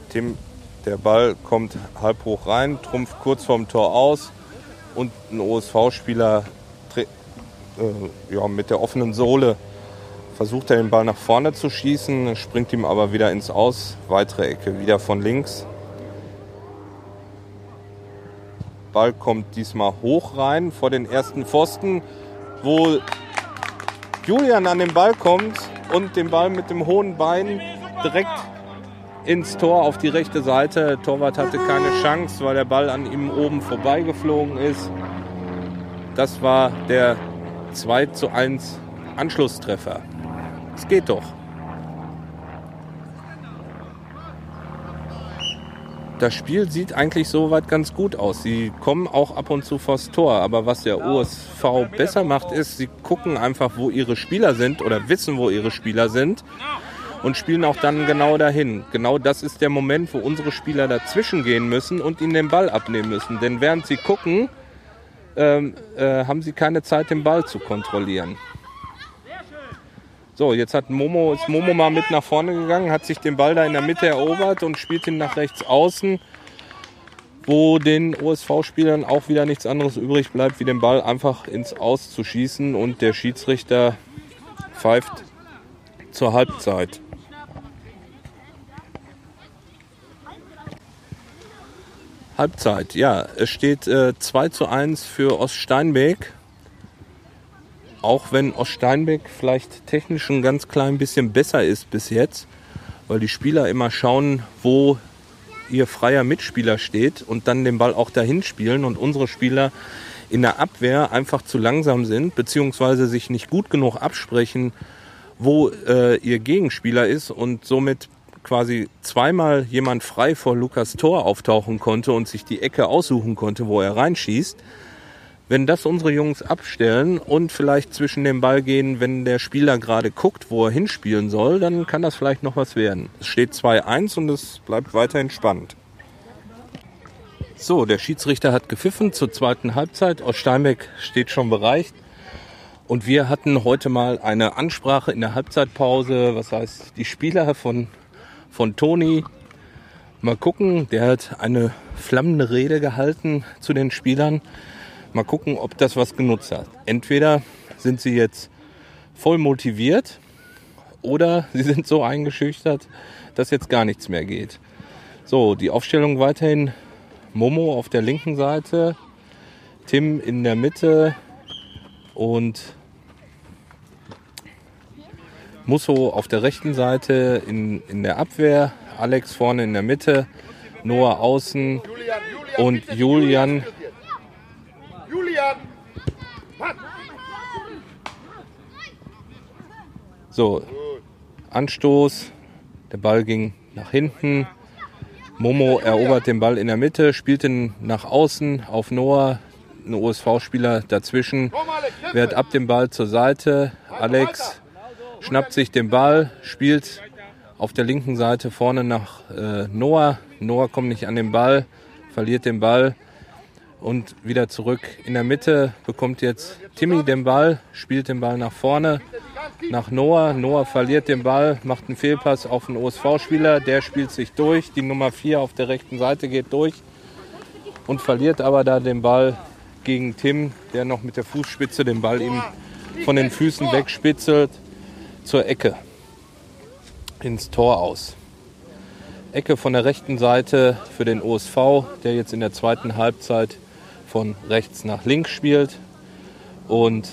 Tim, der Ball kommt halb hoch rein, trumpft kurz vorm Tor aus und ein OSV-Spieler äh, ja, mit der offenen Sohle versucht er den Ball nach vorne zu schießen, springt ihm aber wieder ins Aus. Weitere Ecke, wieder von links. Ball kommt diesmal hoch rein vor den ersten Pfosten, wo Julian an den Ball kommt und den Ball mit dem hohen Bein direkt ins Tor auf die rechte Seite. Der Torwart hatte keine Chance, weil der Ball an ihm oben vorbeigeflogen ist. Das war der 2 zu 1 Anschlusstreffer. Es geht doch. Das Spiel sieht eigentlich soweit ganz gut aus. Sie kommen auch ab und zu vors Tor. Aber was der OSV besser macht, ist, sie gucken einfach, wo ihre Spieler sind oder wissen, wo ihre Spieler sind und spielen auch dann genau dahin. Genau das ist der Moment, wo unsere Spieler dazwischen gehen müssen und ihnen den Ball abnehmen müssen. Denn während sie gucken, ähm, äh, haben sie keine Zeit, den Ball zu kontrollieren. So, jetzt hat Momo, ist Momo mal mit nach vorne gegangen, hat sich den Ball da in der Mitte erobert und spielt ihn nach rechts außen, wo den OSV-Spielern auch wieder nichts anderes übrig bleibt, wie den Ball einfach ins Aus zu schießen und der Schiedsrichter pfeift zur Halbzeit. Halbzeit, ja, es steht äh, 2 zu 1 für Oststeinbeck. Auch wenn Oststeinbeck vielleicht technisch ein ganz klein bisschen besser ist bis jetzt, weil die Spieler immer schauen, wo ihr freier Mitspieler steht und dann den Ball auch dahin spielen und unsere Spieler in der Abwehr einfach zu langsam sind, beziehungsweise sich nicht gut genug absprechen, wo äh, ihr Gegenspieler ist und somit quasi zweimal jemand frei vor Lukas Tor auftauchen konnte und sich die Ecke aussuchen konnte, wo er reinschießt. Wenn das unsere Jungs abstellen und vielleicht zwischen dem Ball gehen, wenn der Spieler gerade guckt, wo er hinspielen soll, dann kann das vielleicht noch was werden. Es steht 2-1 und es bleibt weiterhin spannend. So, der Schiedsrichter hat gepfiffen zur zweiten Halbzeit. Aus Steinbeck steht schon bereit. Und wir hatten heute mal eine Ansprache in der Halbzeitpause. Was heißt, die Spieler von, von Toni. Mal gucken, der hat eine flammende Rede gehalten zu den Spielern. Mal gucken, ob das was genutzt hat. Entweder sind sie jetzt voll motiviert oder sie sind so eingeschüchtert, dass jetzt gar nichts mehr geht. So, die Aufstellung weiterhin Momo auf der linken Seite, Tim in der Mitte und Musso auf der rechten Seite in, in der Abwehr, Alex vorne in der Mitte, Noah außen und Julian
Julian!
So, Anstoß, der Ball ging nach hinten. Momo erobert den Ball in der Mitte, spielt ihn nach außen auf Noah, ein OSV-Spieler dazwischen, wehrt ab den Ball zur Seite. Alex schnappt sich den Ball, spielt auf der linken Seite vorne nach äh, Noah. Noah kommt nicht an den Ball, verliert den Ball und wieder zurück in der Mitte bekommt jetzt Timmy den Ball, spielt den Ball nach vorne nach Noah. Noah verliert den Ball, macht einen Fehlpass auf den OSV-Spieler, der spielt sich durch. Die Nummer 4 auf der rechten Seite geht durch und verliert aber da den Ball gegen Tim, der noch mit der Fußspitze den Ball ihm von den Füßen wegspitzelt zur Ecke ins Tor aus. Ecke von der rechten Seite für den OSV, der jetzt in der zweiten Halbzeit von rechts nach links spielt und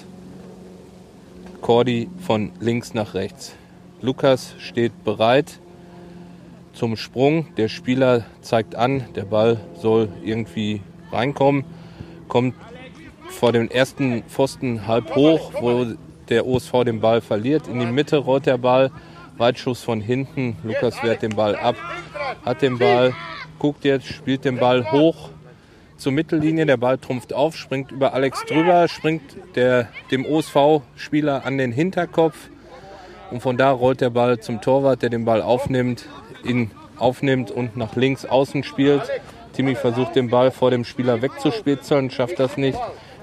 Cordy von links nach rechts. Lukas steht bereit zum Sprung. Der Spieler zeigt an, der Ball soll irgendwie reinkommen. Kommt vor dem ersten Pfosten halb hoch, wo der OSV den Ball verliert. In die Mitte rollt der Ball. Weitschuss von hinten. Lukas wehrt den Ball ab, hat den Ball, guckt jetzt, spielt den Ball hoch zur Mittellinie. Der Ball trumpft auf, springt über Alex drüber, springt der, dem OSV-Spieler an den Hinterkopf. Und von da rollt der Ball zum Torwart, der den Ball aufnimmt, ihn aufnimmt und nach links außen spielt. Timmy versucht den Ball vor dem Spieler wegzuspitzeln, schafft das nicht.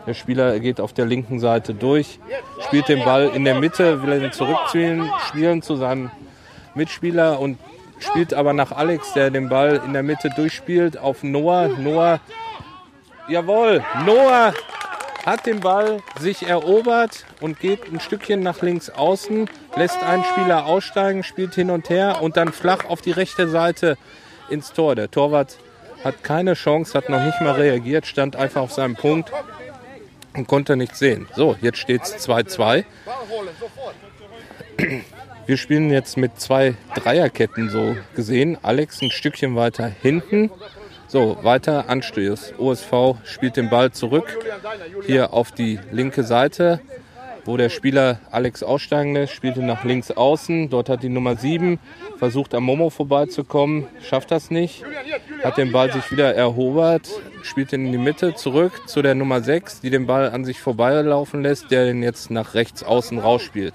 Der Spieler geht auf der linken Seite durch, spielt den Ball in der Mitte, will ihn zurückziehen, spielen zu seinem Mitspieler und spielt aber nach Alex, der den Ball in der Mitte durchspielt, auf Noah. Noah Jawohl, Noah hat den Ball sich erobert und geht ein Stückchen nach links außen, lässt einen Spieler aussteigen, spielt hin und her und dann flach auf die rechte Seite ins Tor. Der Torwart hat keine Chance, hat noch nicht mal reagiert, stand einfach auf seinem Punkt und konnte nichts sehen. So, jetzt steht es 2-2. Wir spielen jetzt mit zwei Dreierketten so gesehen. Alex ein Stückchen weiter hinten so, weiter Anstoß. OSV spielt den Ball zurück hier auf die linke Seite, wo der Spieler Alex aussteigen lässt, spielt ihn nach links außen. Dort hat die Nummer 7 versucht am Momo vorbeizukommen, schafft das nicht. Hat den Ball sich wieder erobert, spielt ihn in die Mitte zurück zu der Nummer 6, die den Ball an sich vorbeilaufen lässt, der den jetzt nach rechts außen rausspielt.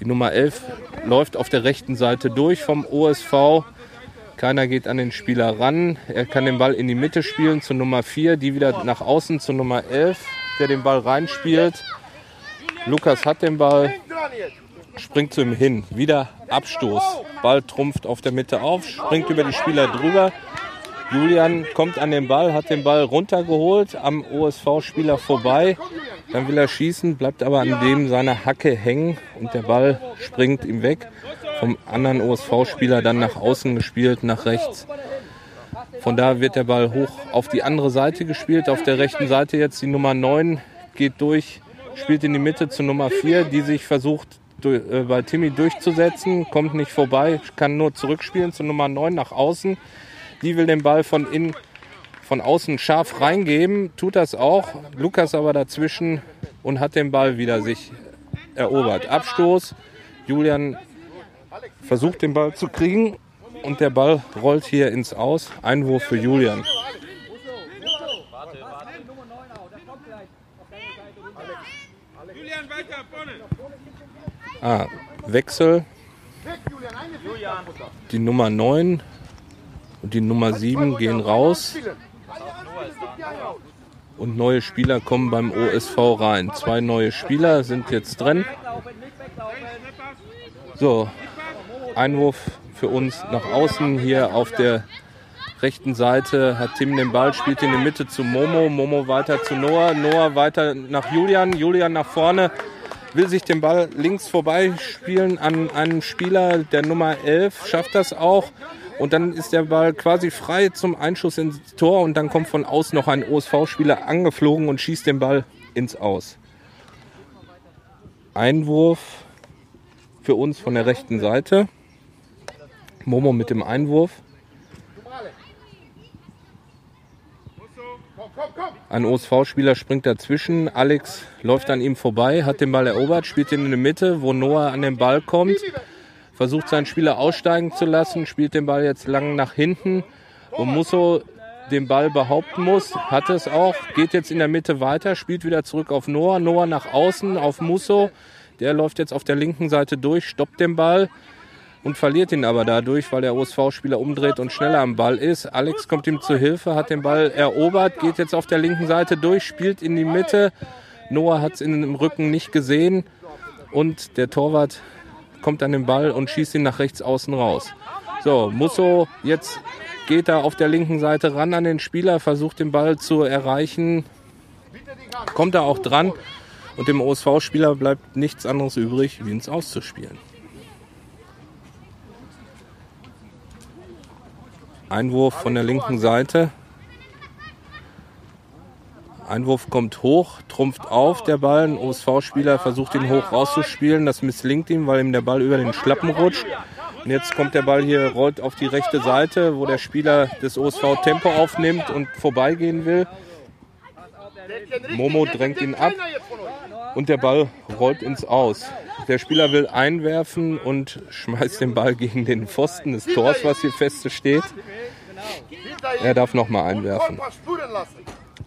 Die Nummer 11 läuft auf der rechten Seite durch vom OSV keiner geht an den Spieler ran. Er kann den Ball in die Mitte spielen zur Nummer 4, die wieder nach außen zur Nummer 11, der den Ball reinspielt. Lukas hat den Ball, springt zu ihm hin. Wieder Abstoß. Ball trumpft auf der Mitte auf, springt über die Spieler drüber. Julian kommt an den Ball, hat den Ball runtergeholt, am OSV-Spieler vorbei. Dann will er schießen, bleibt aber an dem seiner Hacke hängen und der Ball springt ihm weg. Vom anderen OSV-Spieler dann nach außen gespielt, nach rechts. Von da wird der Ball hoch auf die andere Seite gespielt. Auf der rechten Seite jetzt die Nummer 9 geht durch, spielt in die Mitte zu Nummer 4, die sich versucht äh, bei Timmy durchzusetzen, kommt nicht vorbei, kann nur zurückspielen zu Nummer 9 nach außen. Die will den Ball von innen, von außen scharf reingeben, tut das auch. Lukas aber dazwischen und hat den Ball wieder sich erobert. Abstoß. Julian versucht den Ball zu kriegen und der Ball rollt hier ins Aus. Einwurf für Julian. Ah, Wechsel. Die Nummer 9 und die Nummer 7 gehen raus. Und neue Spieler kommen beim OSV rein. Zwei neue Spieler sind jetzt drin. So, Einwurf für uns nach außen hier auf der rechten Seite. Hat Tim den Ball, spielt in die Mitte zu Momo, Momo weiter zu Noah, Noah weiter nach Julian, Julian nach vorne, will sich den Ball links vorbei spielen an einen Spieler der Nummer 11, schafft das auch. Und dann ist der Ball quasi frei zum Einschuss ins Tor. Und dann kommt von außen noch ein OSV-Spieler angeflogen und schießt den Ball ins Aus. Einwurf für uns von der rechten Seite. Momo mit dem Einwurf. Ein OSV-Spieler springt dazwischen. Alex läuft an ihm vorbei, hat den Ball erobert, spielt ihn in die Mitte, wo Noah an den Ball kommt. Versucht seinen Spieler aussteigen zu lassen, spielt den Ball jetzt lang nach hinten, wo Musso den Ball behaupten muss. Hat es auch, geht jetzt in der Mitte weiter, spielt wieder zurück auf Noah. Noah nach außen auf Musso. Der läuft jetzt auf der linken Seite durch, stoppt den Ball und verliert ihn aber dadurch, weil der OSV-Spieler umdreht und schneller am Ball ist. Alex kommt ihm zu Hilfe, hat den Ball erobert, geht jetzt auf der linken Seite durch, spielt in die Mitte. Noah hat es in dem Rücken nicht gesehen und der Torwart kommt an den Ball und schießt ihn nach rechts außen raus. So, Musso jetzt geht er auf der linken Seite ran an den Spieler, versucht den Ball zu erreichen, kommt er auch dran und dem OSV-Spieler bleibt nichts anderes übrig, wie ins Auszuspielen. Einwurf von der linken Seite. Einwurf kommt hoch, trumpft auf der Ball. Ein OSV-Spieler versucht ihn hoch rauszuspielen. Das misslingt ihm, weil ihm der Ball über den Schlappen rutscht. Und jetzt kommt der Ball hier, rollt auf die rechte Seite, wo der Spieler des OSV Tempo aufnimmt und vorbeigehen will. Momo drängt ihn ab und der Ball rollt ins Aus. Der Spieler will einwerfen und schmeißt den Ball gegen den Pfosten des Tors, was hier feste steht. Er darf nochmal einwerfen.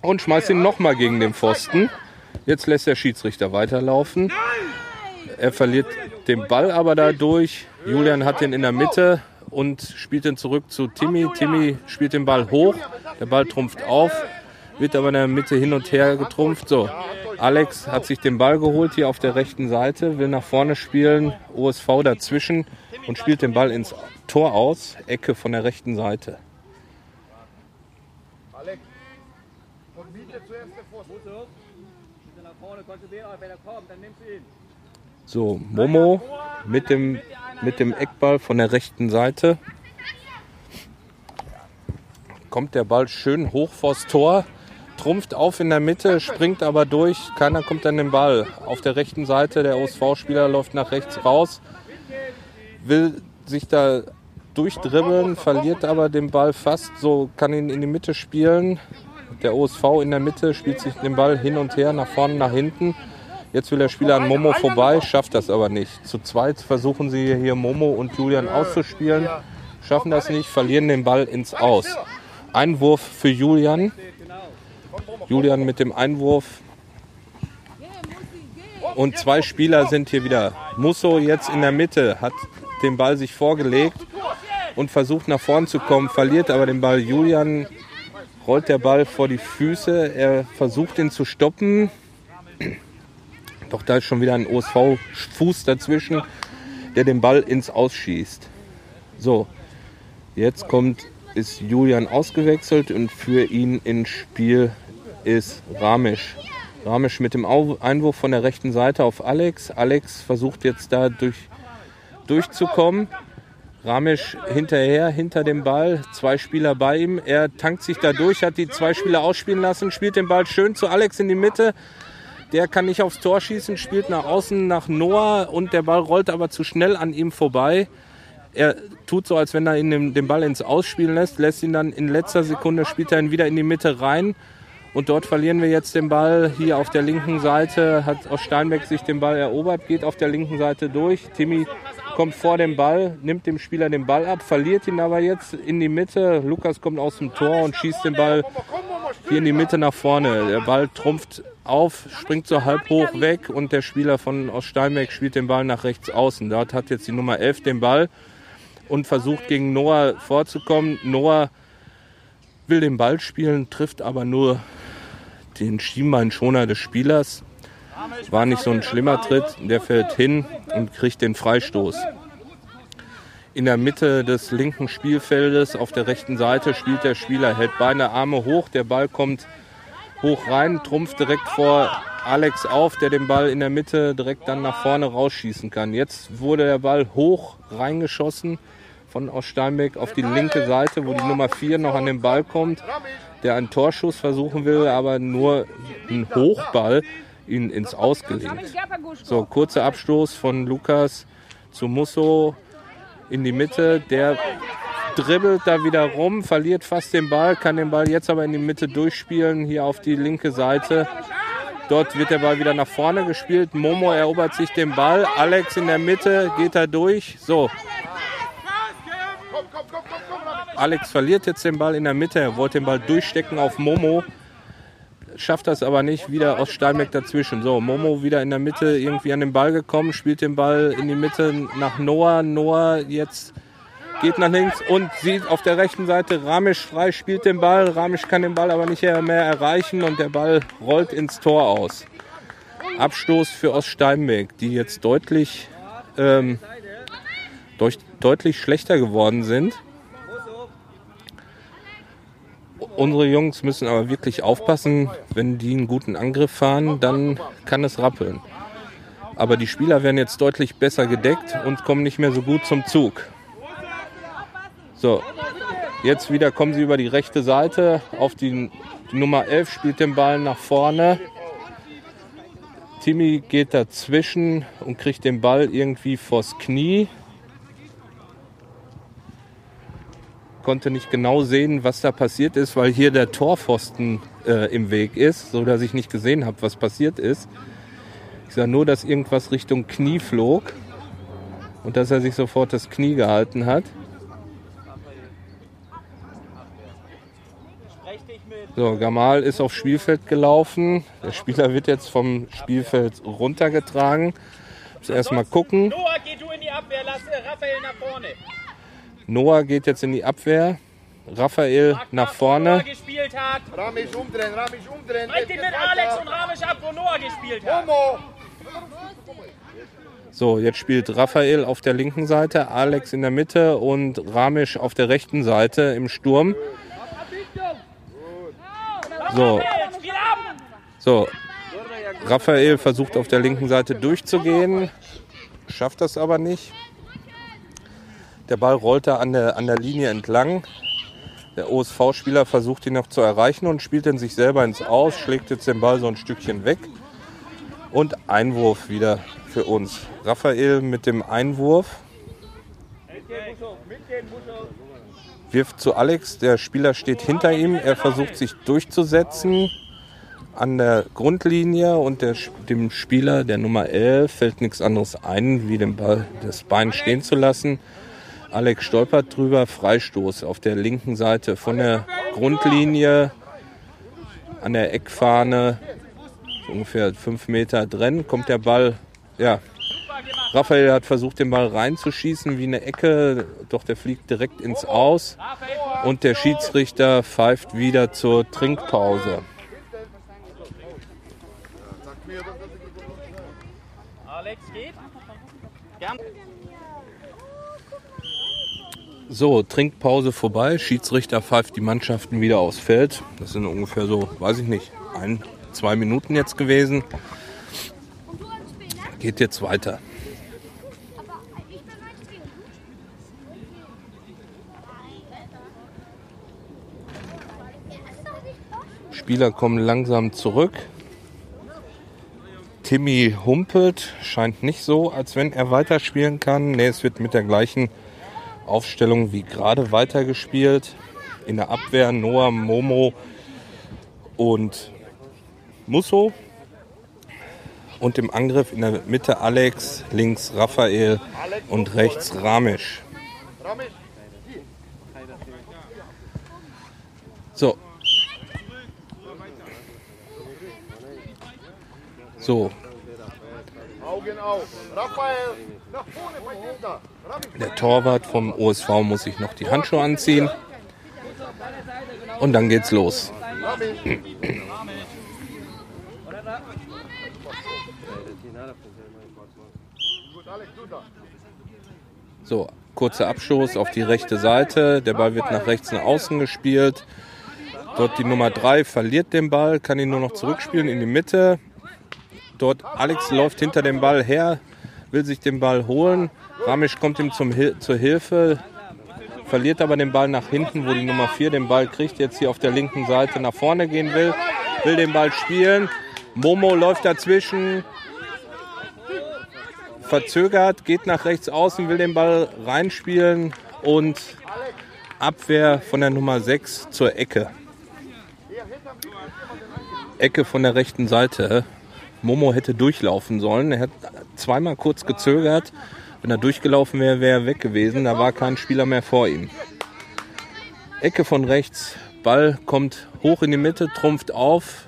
Und schmeißt ihn nochmal gegen den Pfosten. Jetzt lässt der Schiedsrichter weiterlaufen. Er verliert den Ball aber dadurch. Julian hat den in der Mitte und spielt ihn zurück zu Timmy. Timmy spielt den Ball hoch. Der Ball trumpft auf, wird aber in der Mitte hin und her getrumpft. So, Alex hat sich den Ball geholt hier auf der rechten Seite, will nach vorne spielen. OSV dazwischen und spielt den Ball ins Tor aus. Ecke von der rechten Seite.
Nach vorne konzentrieren, wenn er kommt, dann nimmst du ihn.
So, Momo mit dem, mit dem Eckball von der rechten Seite. Kommt der Ball schön hoch vors Tor, trumpft auf in der Mitte, springt aber durch. Keiner kommt an den Ball. Auf der rechten Seite, der OSV-Spieler läuft nach rechts raus, will sich da durchdribbeln, verliert aber den Ball fast. So kann ihn in die Mitte spielen. Der OSV in der Mitte spielt sich den Ball hin und her, nach vorne, nach hinten. Jetzt will der Spieler an Momo vorbei, schafft das aber nicht. Zu zweit versuchen sie hier Momo und Julian auszuspielen, schaffen das nicht, verlieren den Ball ins Aus. Einwurf für Julian. Julian mit dem Einwurf. Und zwei Spieler sind hier wieder. Musso jetzt in der Mitte, hat den Ball sich vorgelegt und versucht nach vorn zu kommen, verliert aber den Ball. Julian rollt der Ball vor die Füße, er versucht ihn zu stoppen. Doch da ist schon wieder ein OSV-Fuß dazwischen, der den Ball ins Ausschießt. So, jetzt kommt, ist Julian ausgewechselt und für ihn ins Spiel ist Ramesh. Ramesh mit dem Einwurf von der rechten Seite auf Alex. Alex versucht jetzt da durch, durchzukommen. Ramesh hinterher, hinter dem Ball, zwei Spieler bei ihm. Er tankt sich da durch, hat die zwei Spieler ausspielen lassen, spielt den Ball schön zu Alex in die Mitte. Der kann nicht aufs Tor schießen, spielt nach außen nach Noah und der Ball rollt aber zu schnell an ihm vorbei. Er tut so, als wenn er ihn den, den Ball ins Ausspielen lässt, lässt ihn dann in letzter Sekunde, spielt er ihn wieder in die Mitte rein. Und dort verlieren wir jetzt den Ball. Hier auf der linken Seite hat aus Steinbeck sich den Ball erobert, geht auf der linken Seite durch. Timmy kommt vor dem Ball, nimmt dem Spieler den Ball ab, verliert ihn aber jetzt in die Mitte. Lukas kommt aus dem Tor und schießt den Ball hier in die Mitte nach vorne. Der Ball trumpft auf, springt so halb hoch weg und der Spieler von aus Steinbeck spielt den Ball nach rechts außen. Dort hat jetzt die Nummer 11 den Ball und versucht gegen Noah vorzukommen. Noah will den Ball spielen, trifft aber nur den Schienbeinschoner des Spielers. War nicht so ein schlimmer Tritt. Der fällt hin und kriegt den Freistoß. In der Mitte des linken Spielfeldes auf der rechten Seite spielt der Spieler, hält beide Arme hoch, der Ball kommt hoch rein, trumpft direkt vor Alex auf, der den Ball in der Mitte direkt dann nach vorne rausschießen kann. Jetzt wurde der Ball hoch reingeschossen von aus Steinbeck auf die linke Seite, wo die Nummer 4 noch an den Ball kommt, der einen Torschuss versuchen will, aber nur ein Hochball ihn ins Aus gelingt. So, kurzer Abstoß von Lukas zu Musso in die Mitte. Der dribbelt da wieder rum, verliert fast den Ball, kann den Ball jetzt aber in die Mitte durchspielen, hier auf die linke Seite. Dort wird der Ball wieder nach vorne gespielt. Momo erobert sich den Ball. Alex in der Mitte geht da durch. So. Alex verliert jetzt den Ball in der Mitte. Er wollte den Ball durchstecken auf Momo. Schafft das aber nicht. Wieder aus Steinbeck dazwischen. So, Momo wieder in der Mitte irgendwie an den Ball gekommen. Spielt den Ball in die Mitte nach Noah. Noah jetzt geht nach links und sieht auf der rechten Seite Ramesh frei, spielt den Ball. Ramesh kann den Ball aber nicht mehr erreichen und der Ball rollt ins Tor aus. Abstoß für Oststeinbeck, die jetzt deutlich, ähm, deutlich schlechter geworden sind. Unsere Jungs müssen aber wirklich aufpassen, wenn die einen guten Angriff fahren, dann kann es rappeln. Aber die Spieler werden jetzt deutlich besser gedeckt und kommen nicht mehr so gut zum Zug. So, jetzt wieder kommen sie über die rechte Seite auf die, Nummer 11, spielt den Ball nach vorne. Timmy geht dazwischen und kriegt den Ball irgendwie vors Knie. Konnte nicht genau sehen, was da passiert ist, weil hier der Torpfosten äh, im Weg ist, so dass ich nicht gesehen habe, was passiert ist. Ich sah nur, dass irgendwas Richtung Knie flog und dass er sich sofort das Knie gehalten hat. So, Gamal ist aufs Spielfeld gelaufen. Der Spieler wird jetzt vom Spielfeld runtergetragen. Muss erstmal gucken.
Noah, geh du in die Abwehr, lass äh, Raphael nach vorne.
Noah geht jetzt in die Abwehr. Raphael nach vorne.
gespielt hat.
Ramesh umdrehen, Ramesh umdrehen.
Halt den mit Alex und Ramesh ab, wo Noah gespielt hat.
Momo.
So, jetzt spielt Raphael auf der linken Seite, Alex in der Mitte und Ramesh auf der rechten Seite im Sturm. So, so. Raphael versucht auf der linken Seite durchzugehen, schafft das aber nicht. Der Ball rollt an der, an der Linie entlang. Der OSV-Spieler versucht ihn noch zu erreichen und spielt ihn sich selber ins Aus, schlägt jetzt den Ball so ein Stückchen weg. Und Einwurf wieder für uns. Raphael mit dem Einwurf. Wirft zu Alex, der Spieler steht hinter ihm, er versucht sich durchzusetzen an der Grundlinie und der, dem Spieler, der Nummer 11, fällt nichts anderes ein, wie den Ball, das Bein stehen zu lassen. Alex stolpert drüber, Freistoß auf der linken Seite von der Grundlinie an der Eckfahne, ungefähr fünf Meter drin, kommt der Ball, ja, Raphael hat versucht, den Ball reinzuschießen wie eine Ecke, doch der fliegt direkt ins Aus und der Schiedsrichter pfeift wieder zur Trinkpause.
geht.
So, Trinkpause vorbei. Schiedsrichter pfeift die Mannschaften wieder aufs Feld. Das sind ungefähr so, weiß ich nicht, ein, zwei Minuten jetzt gewesen. Geht jetzt weiter. Spieler kommen langsam zurück. Timmy humpelt, scheint nicht so, als wenn er weiterspielen kann. Ne, es wird mit der gleichen Aufstellung wie gerade weitergespielt. In der Abwehr Noah, Momo und Musso. Und im Angriff in der Mitte Alex, links Raphael und rechts Ramesh. So. So,
Augen auf. Raphael, nach vorne bei Hilda.
Der Torwart vom OSV muss sich noch die Handschuhe anziehen. Und dann geht's los. So, kurzer Abstoß auf die rechte Seite. Der Ball wird nach rechts nach außen gespielt. Dort die Nummer 3 verliert den Ball, kann ihn nur noch zurückspielen in die Mitte. Dort Alex läuft hinter dem Ball her, will sich den Ball holen. Ramesh kommt ihm zum, zur Hilfe, verliert aber den Ball nach hinten, wo die Nummer 4 den Ball kriegt, jetzt hier auf der linken Seite nach vorne gehen will, will den Ball spielen. Momo läuft dazwischen, verzögert, geht nach rechts außen, will den Ball reinspielen und Abwehr von der Nummer 6 zur Ecke. Ecke von der rechten Seite. Momo hätte durchlaufen sollen. Er hat zweimal kurz gezögert. Wenn er durchgelaufen wäre, wäre er weg gewesen. Da war kein Spieler mehr vor ihm. Ecke von rechts. Ball kommt hoch in die Mitte, trumpft auf,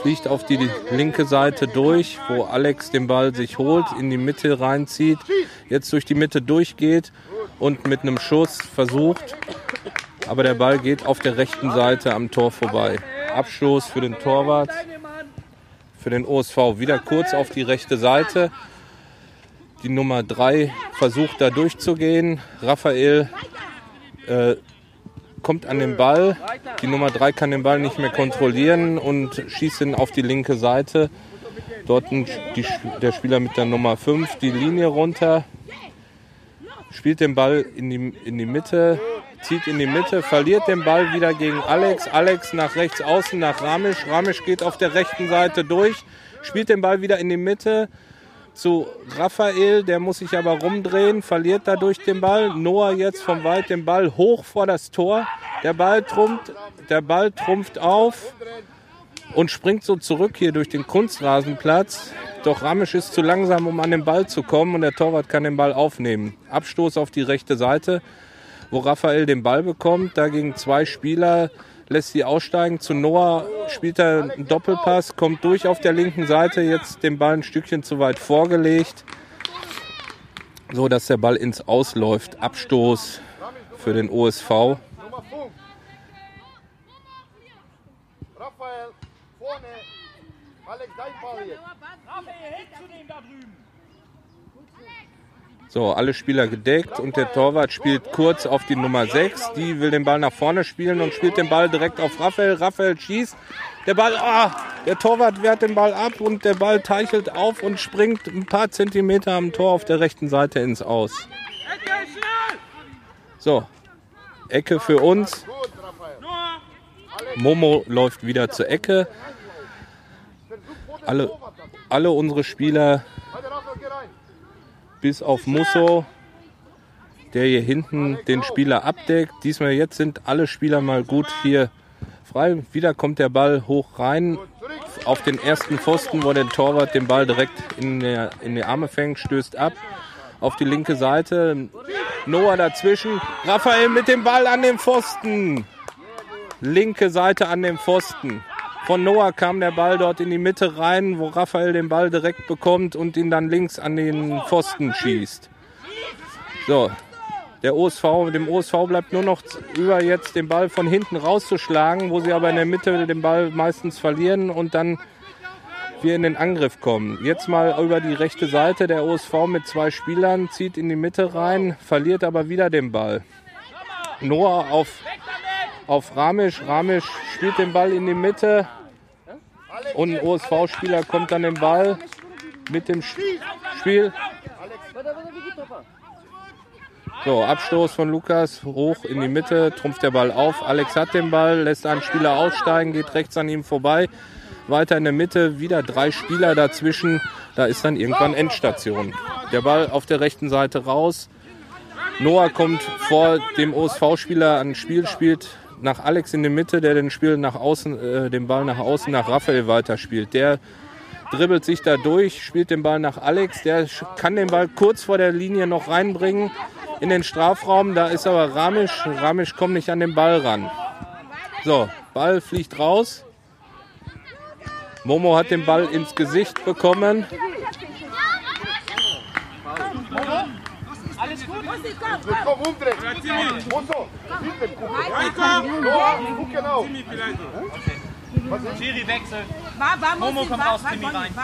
fliegt auf die linke Seite durch, wo Alex den Ball sich holt, in die Mitte reinzieht, jetzt durch die Mitte durchgeht und mit einem Schuss versucht. Aber der Ball geht auf der rechten Seite am Tor vorbei. Abstoß für den Torwart für den OSV wieder kurz auf die rechte Seite. Die Nummer 3 versucht da durchzugehen. Raphael äh, kommt an den Ball. Die Nummer 3 kann den Ball nicht mehr kontrollieren und schießt ihn auf die linke Seite. Dort die, der Spieler mit der Nummer 5 die Linie runter. Spielt den Ball in die, in die Mitte, zieht in die Mitte, verliert den Ball wieder gegen Alex. Alex nach rechts außen nach Ramesh. Ramesh geht auf der rechten Seite durch, spielt den Ball wieder in die Mitte zu Raphael. Der muss sich aber rumdrehen, verliert dadurch den Ball. Noah jetzt vom Wald den Ball hoch vor das Tor. Der Ball trumpft, der Ball trumpft auf und springt so zurück hier durch den Kunstrasenplatz. Doch Ramesh ist zu langsam, um an den Ball zu kommen und der Torwart kann den Ball aufnehmen. Abstoß auf die rechte Seite, wo Raphael den Ball bekommt. Da gegen zwei Spieler lässt sie aussteigen. Zu Noah spielt er einen Doppelpass, kommt durch auf der linken Seite, jetzt den Ball ein Stückchen zu weit vorgelegt, so dass der Ball ins Ausläuft. Abstoß für den OSV.
Nummer 5. Raphael, vorne. Alex, dein Ball jetzt.
Raphael, hin zu dem da drüben.
So, alle Spieler gedeckt und der Torwart spielt kurz auf die Nummer 6. Die will den Ball nach vorne spielen und spielt den Ball direkt auf Raphael. Raphael schießt. Der Ball, ah, der Torwart wehrt den Ball ab und der Ball teichelt auf und springt ein paar Zentimeter am Tor auf der rechten Seite ins Aus. So, Ecke für uns. Momo läuft wieder zur Ecke. Alle, alle unsere Spieler
Warte, Raphael, geh rein.
Bis auf Musso, der hier hinten den Spieler abdeckt. Diesmal jetzt sind alle Spieler mal gut hier frei. Wieder kommt der Ball hoch rein auf den ersten Pfosten, wo der Torwart den Ball direkt in, der, in die Arme fängt, stößt ab. Auf die linke Seite. Noah dazwischen. Raphael mit dem Ball an den Pfosten. Linke Seite an den Pfosten. Von Noah kam der Ball dort in die Mitte rein, wo Raphael den Ball direkt bekommt und ihn dann links an den Pfosten schießt. So, der OSV, dem OSV bleibt nur noch über jetzt den Ball von hinten rauszuschlagen, wo sie aber in der Mitte den Ball meistens verlieren und dann wir in den Angriff kommen. Jetzt mal über die rechte Seite. Der OSV mit zwei Spielern zieht in die Mitte rein, verliert aber wieder den Ball. Noah auf, auf Ramisch. Ramisch spielt den Ball in die Mitte. Und ein OSV-Spieler kommt an den Ball mit dem Spiel. So, Abstoß von Lukas, hoch in die Mitte, trumpft der Ball auf. Alex hat den Ball, lässt einen Spieler aussteigen, geht rechts an ihm vorbei. Weiter in der Mitte, wieder drei Spieler dazwischen. Da ist dann irgendwann Endstation. Der Ball auf der rechten Seite raus. Noah kommt vor dem OSV-Spieler an Spiel, spielt nach Alex in die Mitte, der den Spiel nach außen, äh, den Ball nach außen nach Raphael weiterspielt. Der dribbelt sich da durch, spielt den Ball nach Alex. Der kann den Ball kurz vor der Linie noch reinbringen in den Strafraum. Da ist aber Ramisch. Ramisch kommt nicht an den Ball ran. So, Ball fliegt raus. Momo hat den Ball ins Gesicht bekommen.
Komm, umdrehen. Musso, hinten gucken. Noah, guck genau.
Schiri wechseln.
Vamos,
Momo kommt raus, Timmy rein.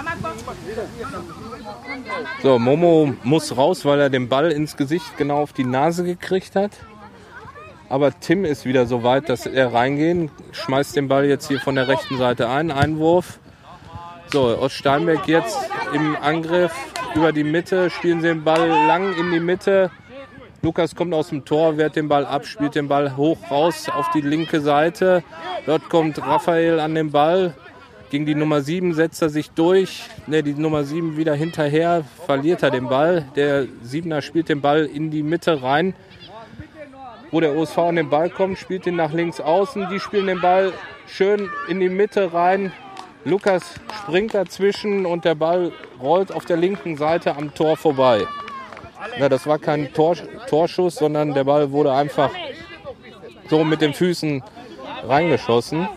So, Momo muss raus, weil er den Ball ins Gesicht genau auf die Nase gekriegt hat. Aber Tim ist wieder so weit, dass er reingehen. Schmeißt den Ball jetzt hier von der rechten Seite ein. Einwurf. So, aus Steinberg jetzt im Angriff über die Mitte. Spielen sie den Ball lang in die Mitte. Lukas kommt aus dem Tor, wehrt den Ball ab, spielt den Ball hoch raus auf die linke Seite. Dort kommt Raphael an den Ball. Gegen die Nummer 7 setzt er sich durch. Ne, die Nummer 7 wieder hinterher, verliert er den Ball. Der 7er spielt den Ball in die Mitte rein. Wo der OSV an den Ball kommt, spielt ihn nach links außen. Die spielen den Ball schön in die Mitte rein. Lukas springt dazwischen und der Ball rollt auf der linken Seite am Tor vorbei. Ja, das war kein Tor, Torschuss, sondern der Ball wurde einfach so mit den Füßen reingeschossen.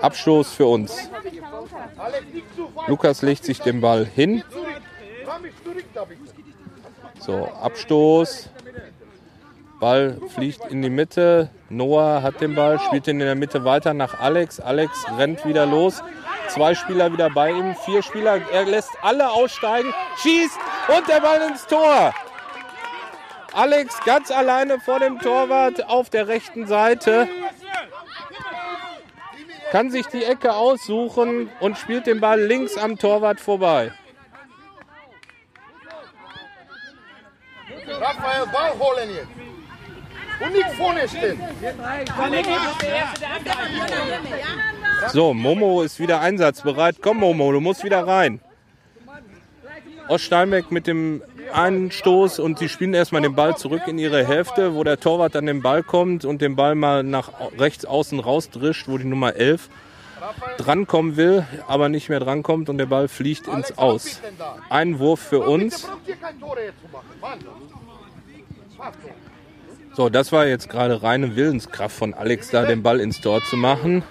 Abstoß für uns. Lukas legt sich den Ball hin. So, Abstoß. Ball fliegt in die Mitte. Noah hat den Ball, spielt ihn in der Mitte weiter nach Alex. Alex rennt wieder los. Zwei Spieler wieder bei ihm, vier Spieler. Er lässt alle aussteigen, schießt und der Ball ins Tor. Alex ganz alleine vor dem Torwart auf der rechten Seite. Kann sich die Ecke aussuchen und spielt den Ball links am Torwart vorbei.
Raphael, Ball holen jetzt. Und nicht vorne stehen.
So, Momo ist wieder einsatzbereit. Komm, Momo, du musst wieder rein. Aus Steinbeck mit dem Einstoß und sie spielen erstmal den Ball zurück in ihre Hälfte, wo der Torwart an den Ball kommt und den Ball mal nach rechts außen rausdrischt, wo die Nummer 11 drankommen will, aber nicht mehr drankommt und der Ball fliegt ins Aus. Einwurf für
Bitte
uns.
So,
das war jetzt gerade reine Willenskraft von Alex, da den Ball ins Tor zu machen.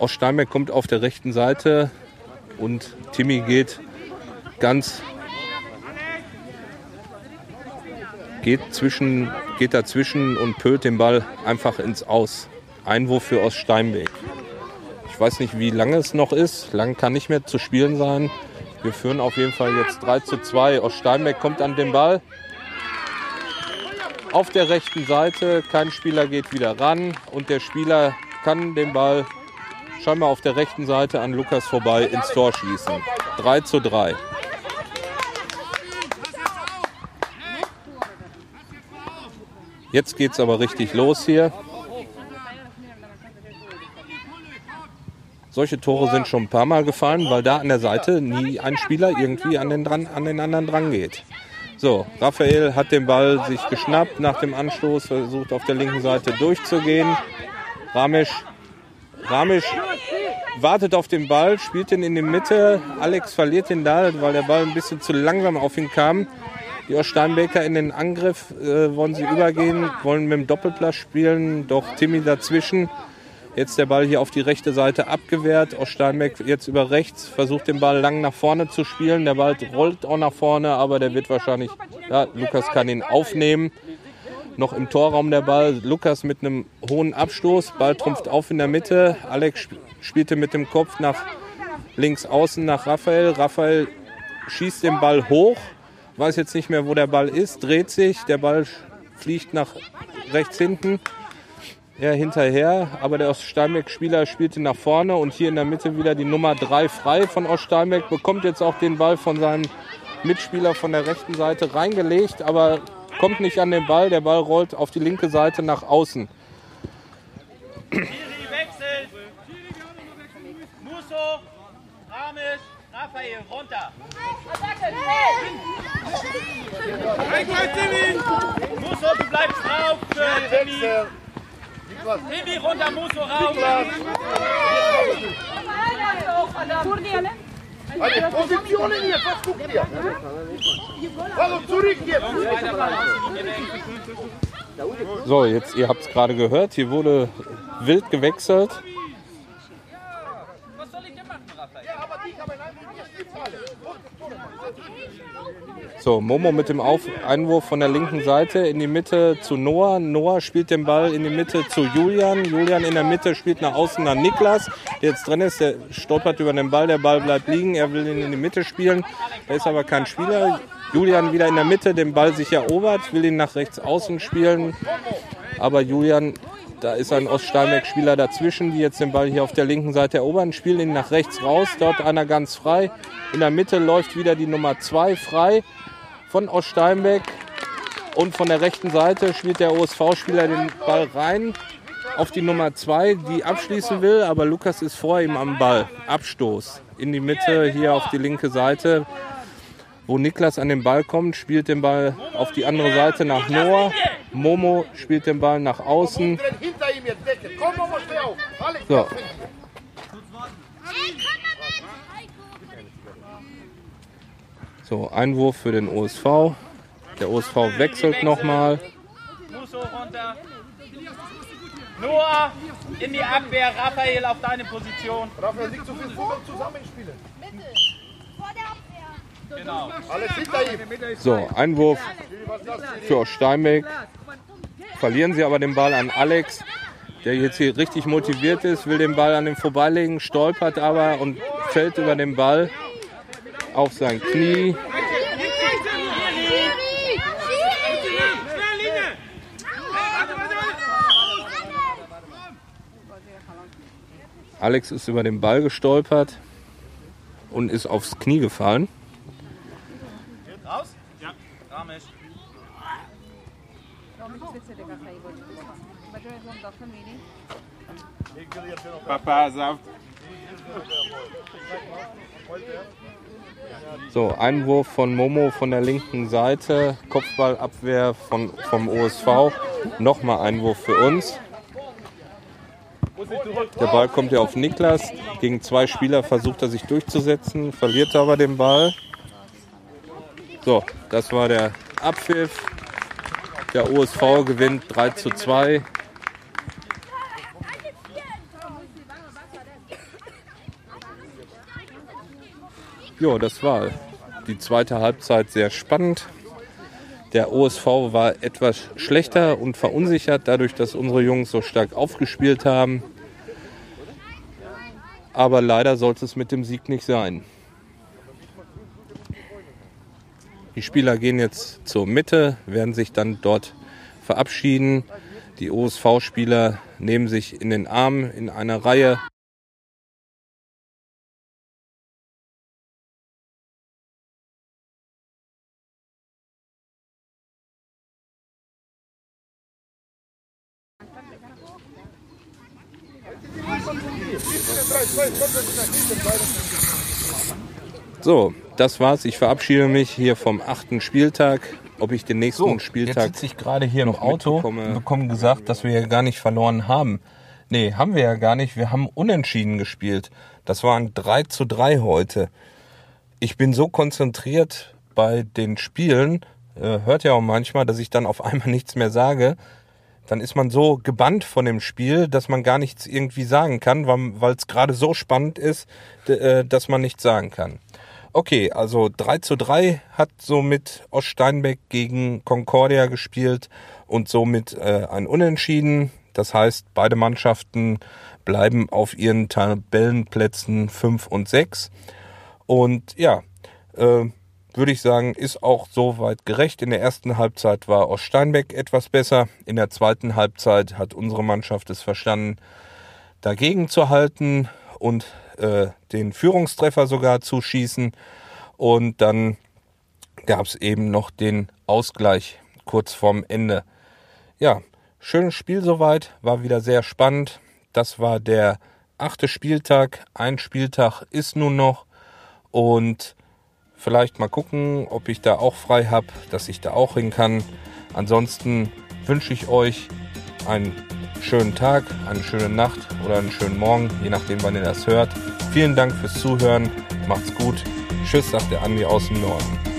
Aus Steinberg kommt auf der rechten Seite und Timmy geht ganz geht zwischen geht dazwischen und pölt den Ball einfach ins Aus. Einwurf für aus Steinbeck. Ich weiß nicht, wie lange es noch ist. Lang kann nicht mehr zu spielen sein. Wir führen auf jeden Fall jetzt 3 zu 2. Aus Steinbeck kommt an den Ball auf der rechten Seite. Kein Spieler geht wieder ran und der Spieler kann den Ball scheinbar auf der rechten Seite an Lukas vorbei ins Tor schießen. 3 zu 3. Jetzt geht's aber richtig los hier. Solche Tore sind schon ein paar Mal gefallen, weil da an der Seite nie ein Spieler irgendwie an den, dran, an den anderen dran geht. So, Raphael hat den Ball sich geschnappt nach dem Anstoß, versucht auf der linken Seite durchzugehen. Ramesh, Ramesh wartet auf den Ball, spielt ihn in die Mitte. Alex verliert ihn da, weil der Ball ein bisschen zu langsam auf ihn kam. Die aus Steinbecker in den Angriff äh, wollen sie übergehen, wollen mit dem Doppelplatz spielen, doch Timmy dazwischen. Jetzt der Ball hier auf die rechte Seite abgewehrt. Aus Steinbeck jetzt über rechts, versucht den Ball lang nach vorne zu spielen. Der Ball rollt auch nach vorne, aber der wird wahrscheinlich, ja, Lukas kann ihn aufnehmen. Noch im Torraum der Ball. Lukas mit einem hohen Abstoß. Ball trumpft auf in der Mitte. Alex sp- spielte mit dem Kopf nach links außen nach Raphael. Raphael schießt den Ball hoch, weiß jetzt nicht mehr, wo der Ball ist, dreht sich, der Ball fliegt nach rechts hinten. Er hinterher, aber der Oststeinbeck-Spieler spielte nach vorne und hier in der Mitte wieder die Nummer 3 frei von Oststeinbeck, bekommt jetzt auch den Ball von seinem Mitspieler von der rechten Seite reingelegt, aber kommt nicht an den Ball. Der Ball rollt auf die linke Seite nach außen.
Raphael, runter. Musso, du bleibst drauf. Für Timmy. Timmy runter, Musso rauf.
Eine Positionen hier, was guckt ihr? Hallo, zurück jetzt.
So, jetzt, ihr habt es gerade gehört, hier wurde wild gewechselt.
Was soll ich denn machen, Raphael?
So, Momo mit dem Auf Einwurf von der linken Seite in die Mitte zu Noah. Noah spielt den Ball in die Mitte zu Julian. Julian in der Mitte spielt nach außen nach Niklas, der jetzt drin ist. Der stolpert über den Ball, der Ball bleibt liegen. Er will ihn in die Mitte spielen. Da ist aber kein Spieler. Julian wieder in der Mitte, den Ball sich erobert, will ihn nach rechts außen spielen. Aber Julian, da ist ein Oststeinbeck-Spieler dazwischen, die jetzt den Ball hier auf der linken Seite erobern, spielen ihn nach rechts raus. Dort einer ganz frei. In der Mitte läuft wieder die Nummer 2 frei von Oststeinbeck. Und von der rechten Seite spielt der OSV-Spieler den Ball rein auf die Nummer 2, die abschließen will, aber Lukas ist vor ihm am Ball. Abstoß in die Mitte, hier auf die linke Seite. Wo Niklas an den Ball kommt, spielt den Ball auf die andere Seite nach Noah. Momo spielt den Ball nach außen.
Drin hinter ihm jetzt decken. Komm, Momo, steh auf. Alex,
So. So, Einwurf für den OSV. Der OSV wechselt nochmal.
Musso runter. Noah in die Abwehr. Raphael auf deine Position.
Raphael, nicht zu viel vor zusammenspielen.
Genau.
Alex, hinter ihm.
So, Einwurf für Steinbeck. Verlieren sie aber den Ball an Alex, der jetzt hier richtig motiviert ist, will den Ball an ihm vorbeilegen, stolpert aber und fällt über den Ball auf sein Knie. Alex ist über den Ball gestolpert und ist aufs Knie gefallen.
Raus? Ja. Ramesh.
Papa Saft.
So, Einwurf von Momo von der linken Seite, Kopfballabwehr von, vom OSV. Nochmal Einwurf für uns. Der Ball kommt ja auf Niklas. Gegen zwei Spieler versucht er sich durchzusetzen, verliert aber den Ball. So, das war der Abpfiff. Der OSV gewinnt 3 zu 2. Ja, das war die zweite Halbzeit sehr spannend. Der OSV war etwas schlechter und verunsichert, dadurch, dass unsere Jungs so stark aufgespielt haben. Aber leider sollte es mit dem Sieg nicht sein. Die Spieler gehen jetzt zur Mitte, werden sich dann dort verabschieden. Die OSV-Spieler nehmen sich in den Arm in einer Reihe. So, das war's. Ich verabschiede mich hier vom achten Spieltag. Ob ich den nächsten Spieltag
Jetzt sitze ich gerade hier im
noch
Auto und bekomme gesagt, dass wir ja gar nicht verloren haben.
Nee, haben wir ja gar nicht. Wir haben unentschieden gespielt. Das waren 3 zu 3 heute. Ich bin so konzentriert bei den Spielen, äh, hört ja auch manchmal, dass ich dann auf einmal nichts mehr sage. Dann ist man so gebannt von dem Spiel, dass man gar nichts irgendwie sagen kann, weil es gerade so spannend ist, äh, dass man nichts sagen kann. Okay, also 3 zu 3 hat somit Oststeinbeck gegen Concordia gespielt und somit äh, ein Unentschieden. Das Das heißt, beide Mannschaften bleiben auf ihren Tabellenplätzen 5 und 6. Und ja, äh, würde ich sagen, ist auch soweit gerecht. In der ersten Halbzeit war Oststeinbeck etwas besser. In der zweiten Halbzeit hat unsere Mannschaft es verstanden, dagegen zu halten und äh, den Führungstreffer sogar zu schießen. Und dann gab es eben noch den Ausgleich kurz vorm Ende. Ja, schönes Spiel soweit, war wieder sehr spannend. Das war der achte Spieltag. Ein Spieltag ist nun noch und vielleicht mal gucken, ob ich da auch frei habe, dass ich da auch hin kann. Ansonsten wünsche ich euch einen schönen Tag, eine schöne Nacht oder einen schönen Morgen, je nachdem, wann ihr das hört. Vielen Dank fürs Zuhören. Macht's gut. Tschüss, sagt der Andi aus dem Norden.